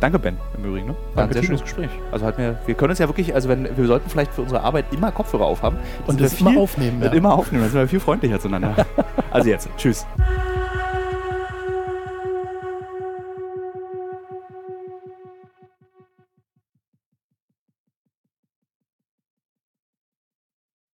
Danke, Ben, im Übrigen. Ne? War Danke, ein sehr schönes Gespräch. Also hat mir, wir können uns ja wirklich, also wenn, wir sollten vielleicht für unsere Arbeit immer Kopfhörer aufhaben. Und das wir immer viel- aufnehmen. Ja. immer aufnehmen, dann sind wir viel freundlicher zueinander. (laughs) also jetzt, tschüss.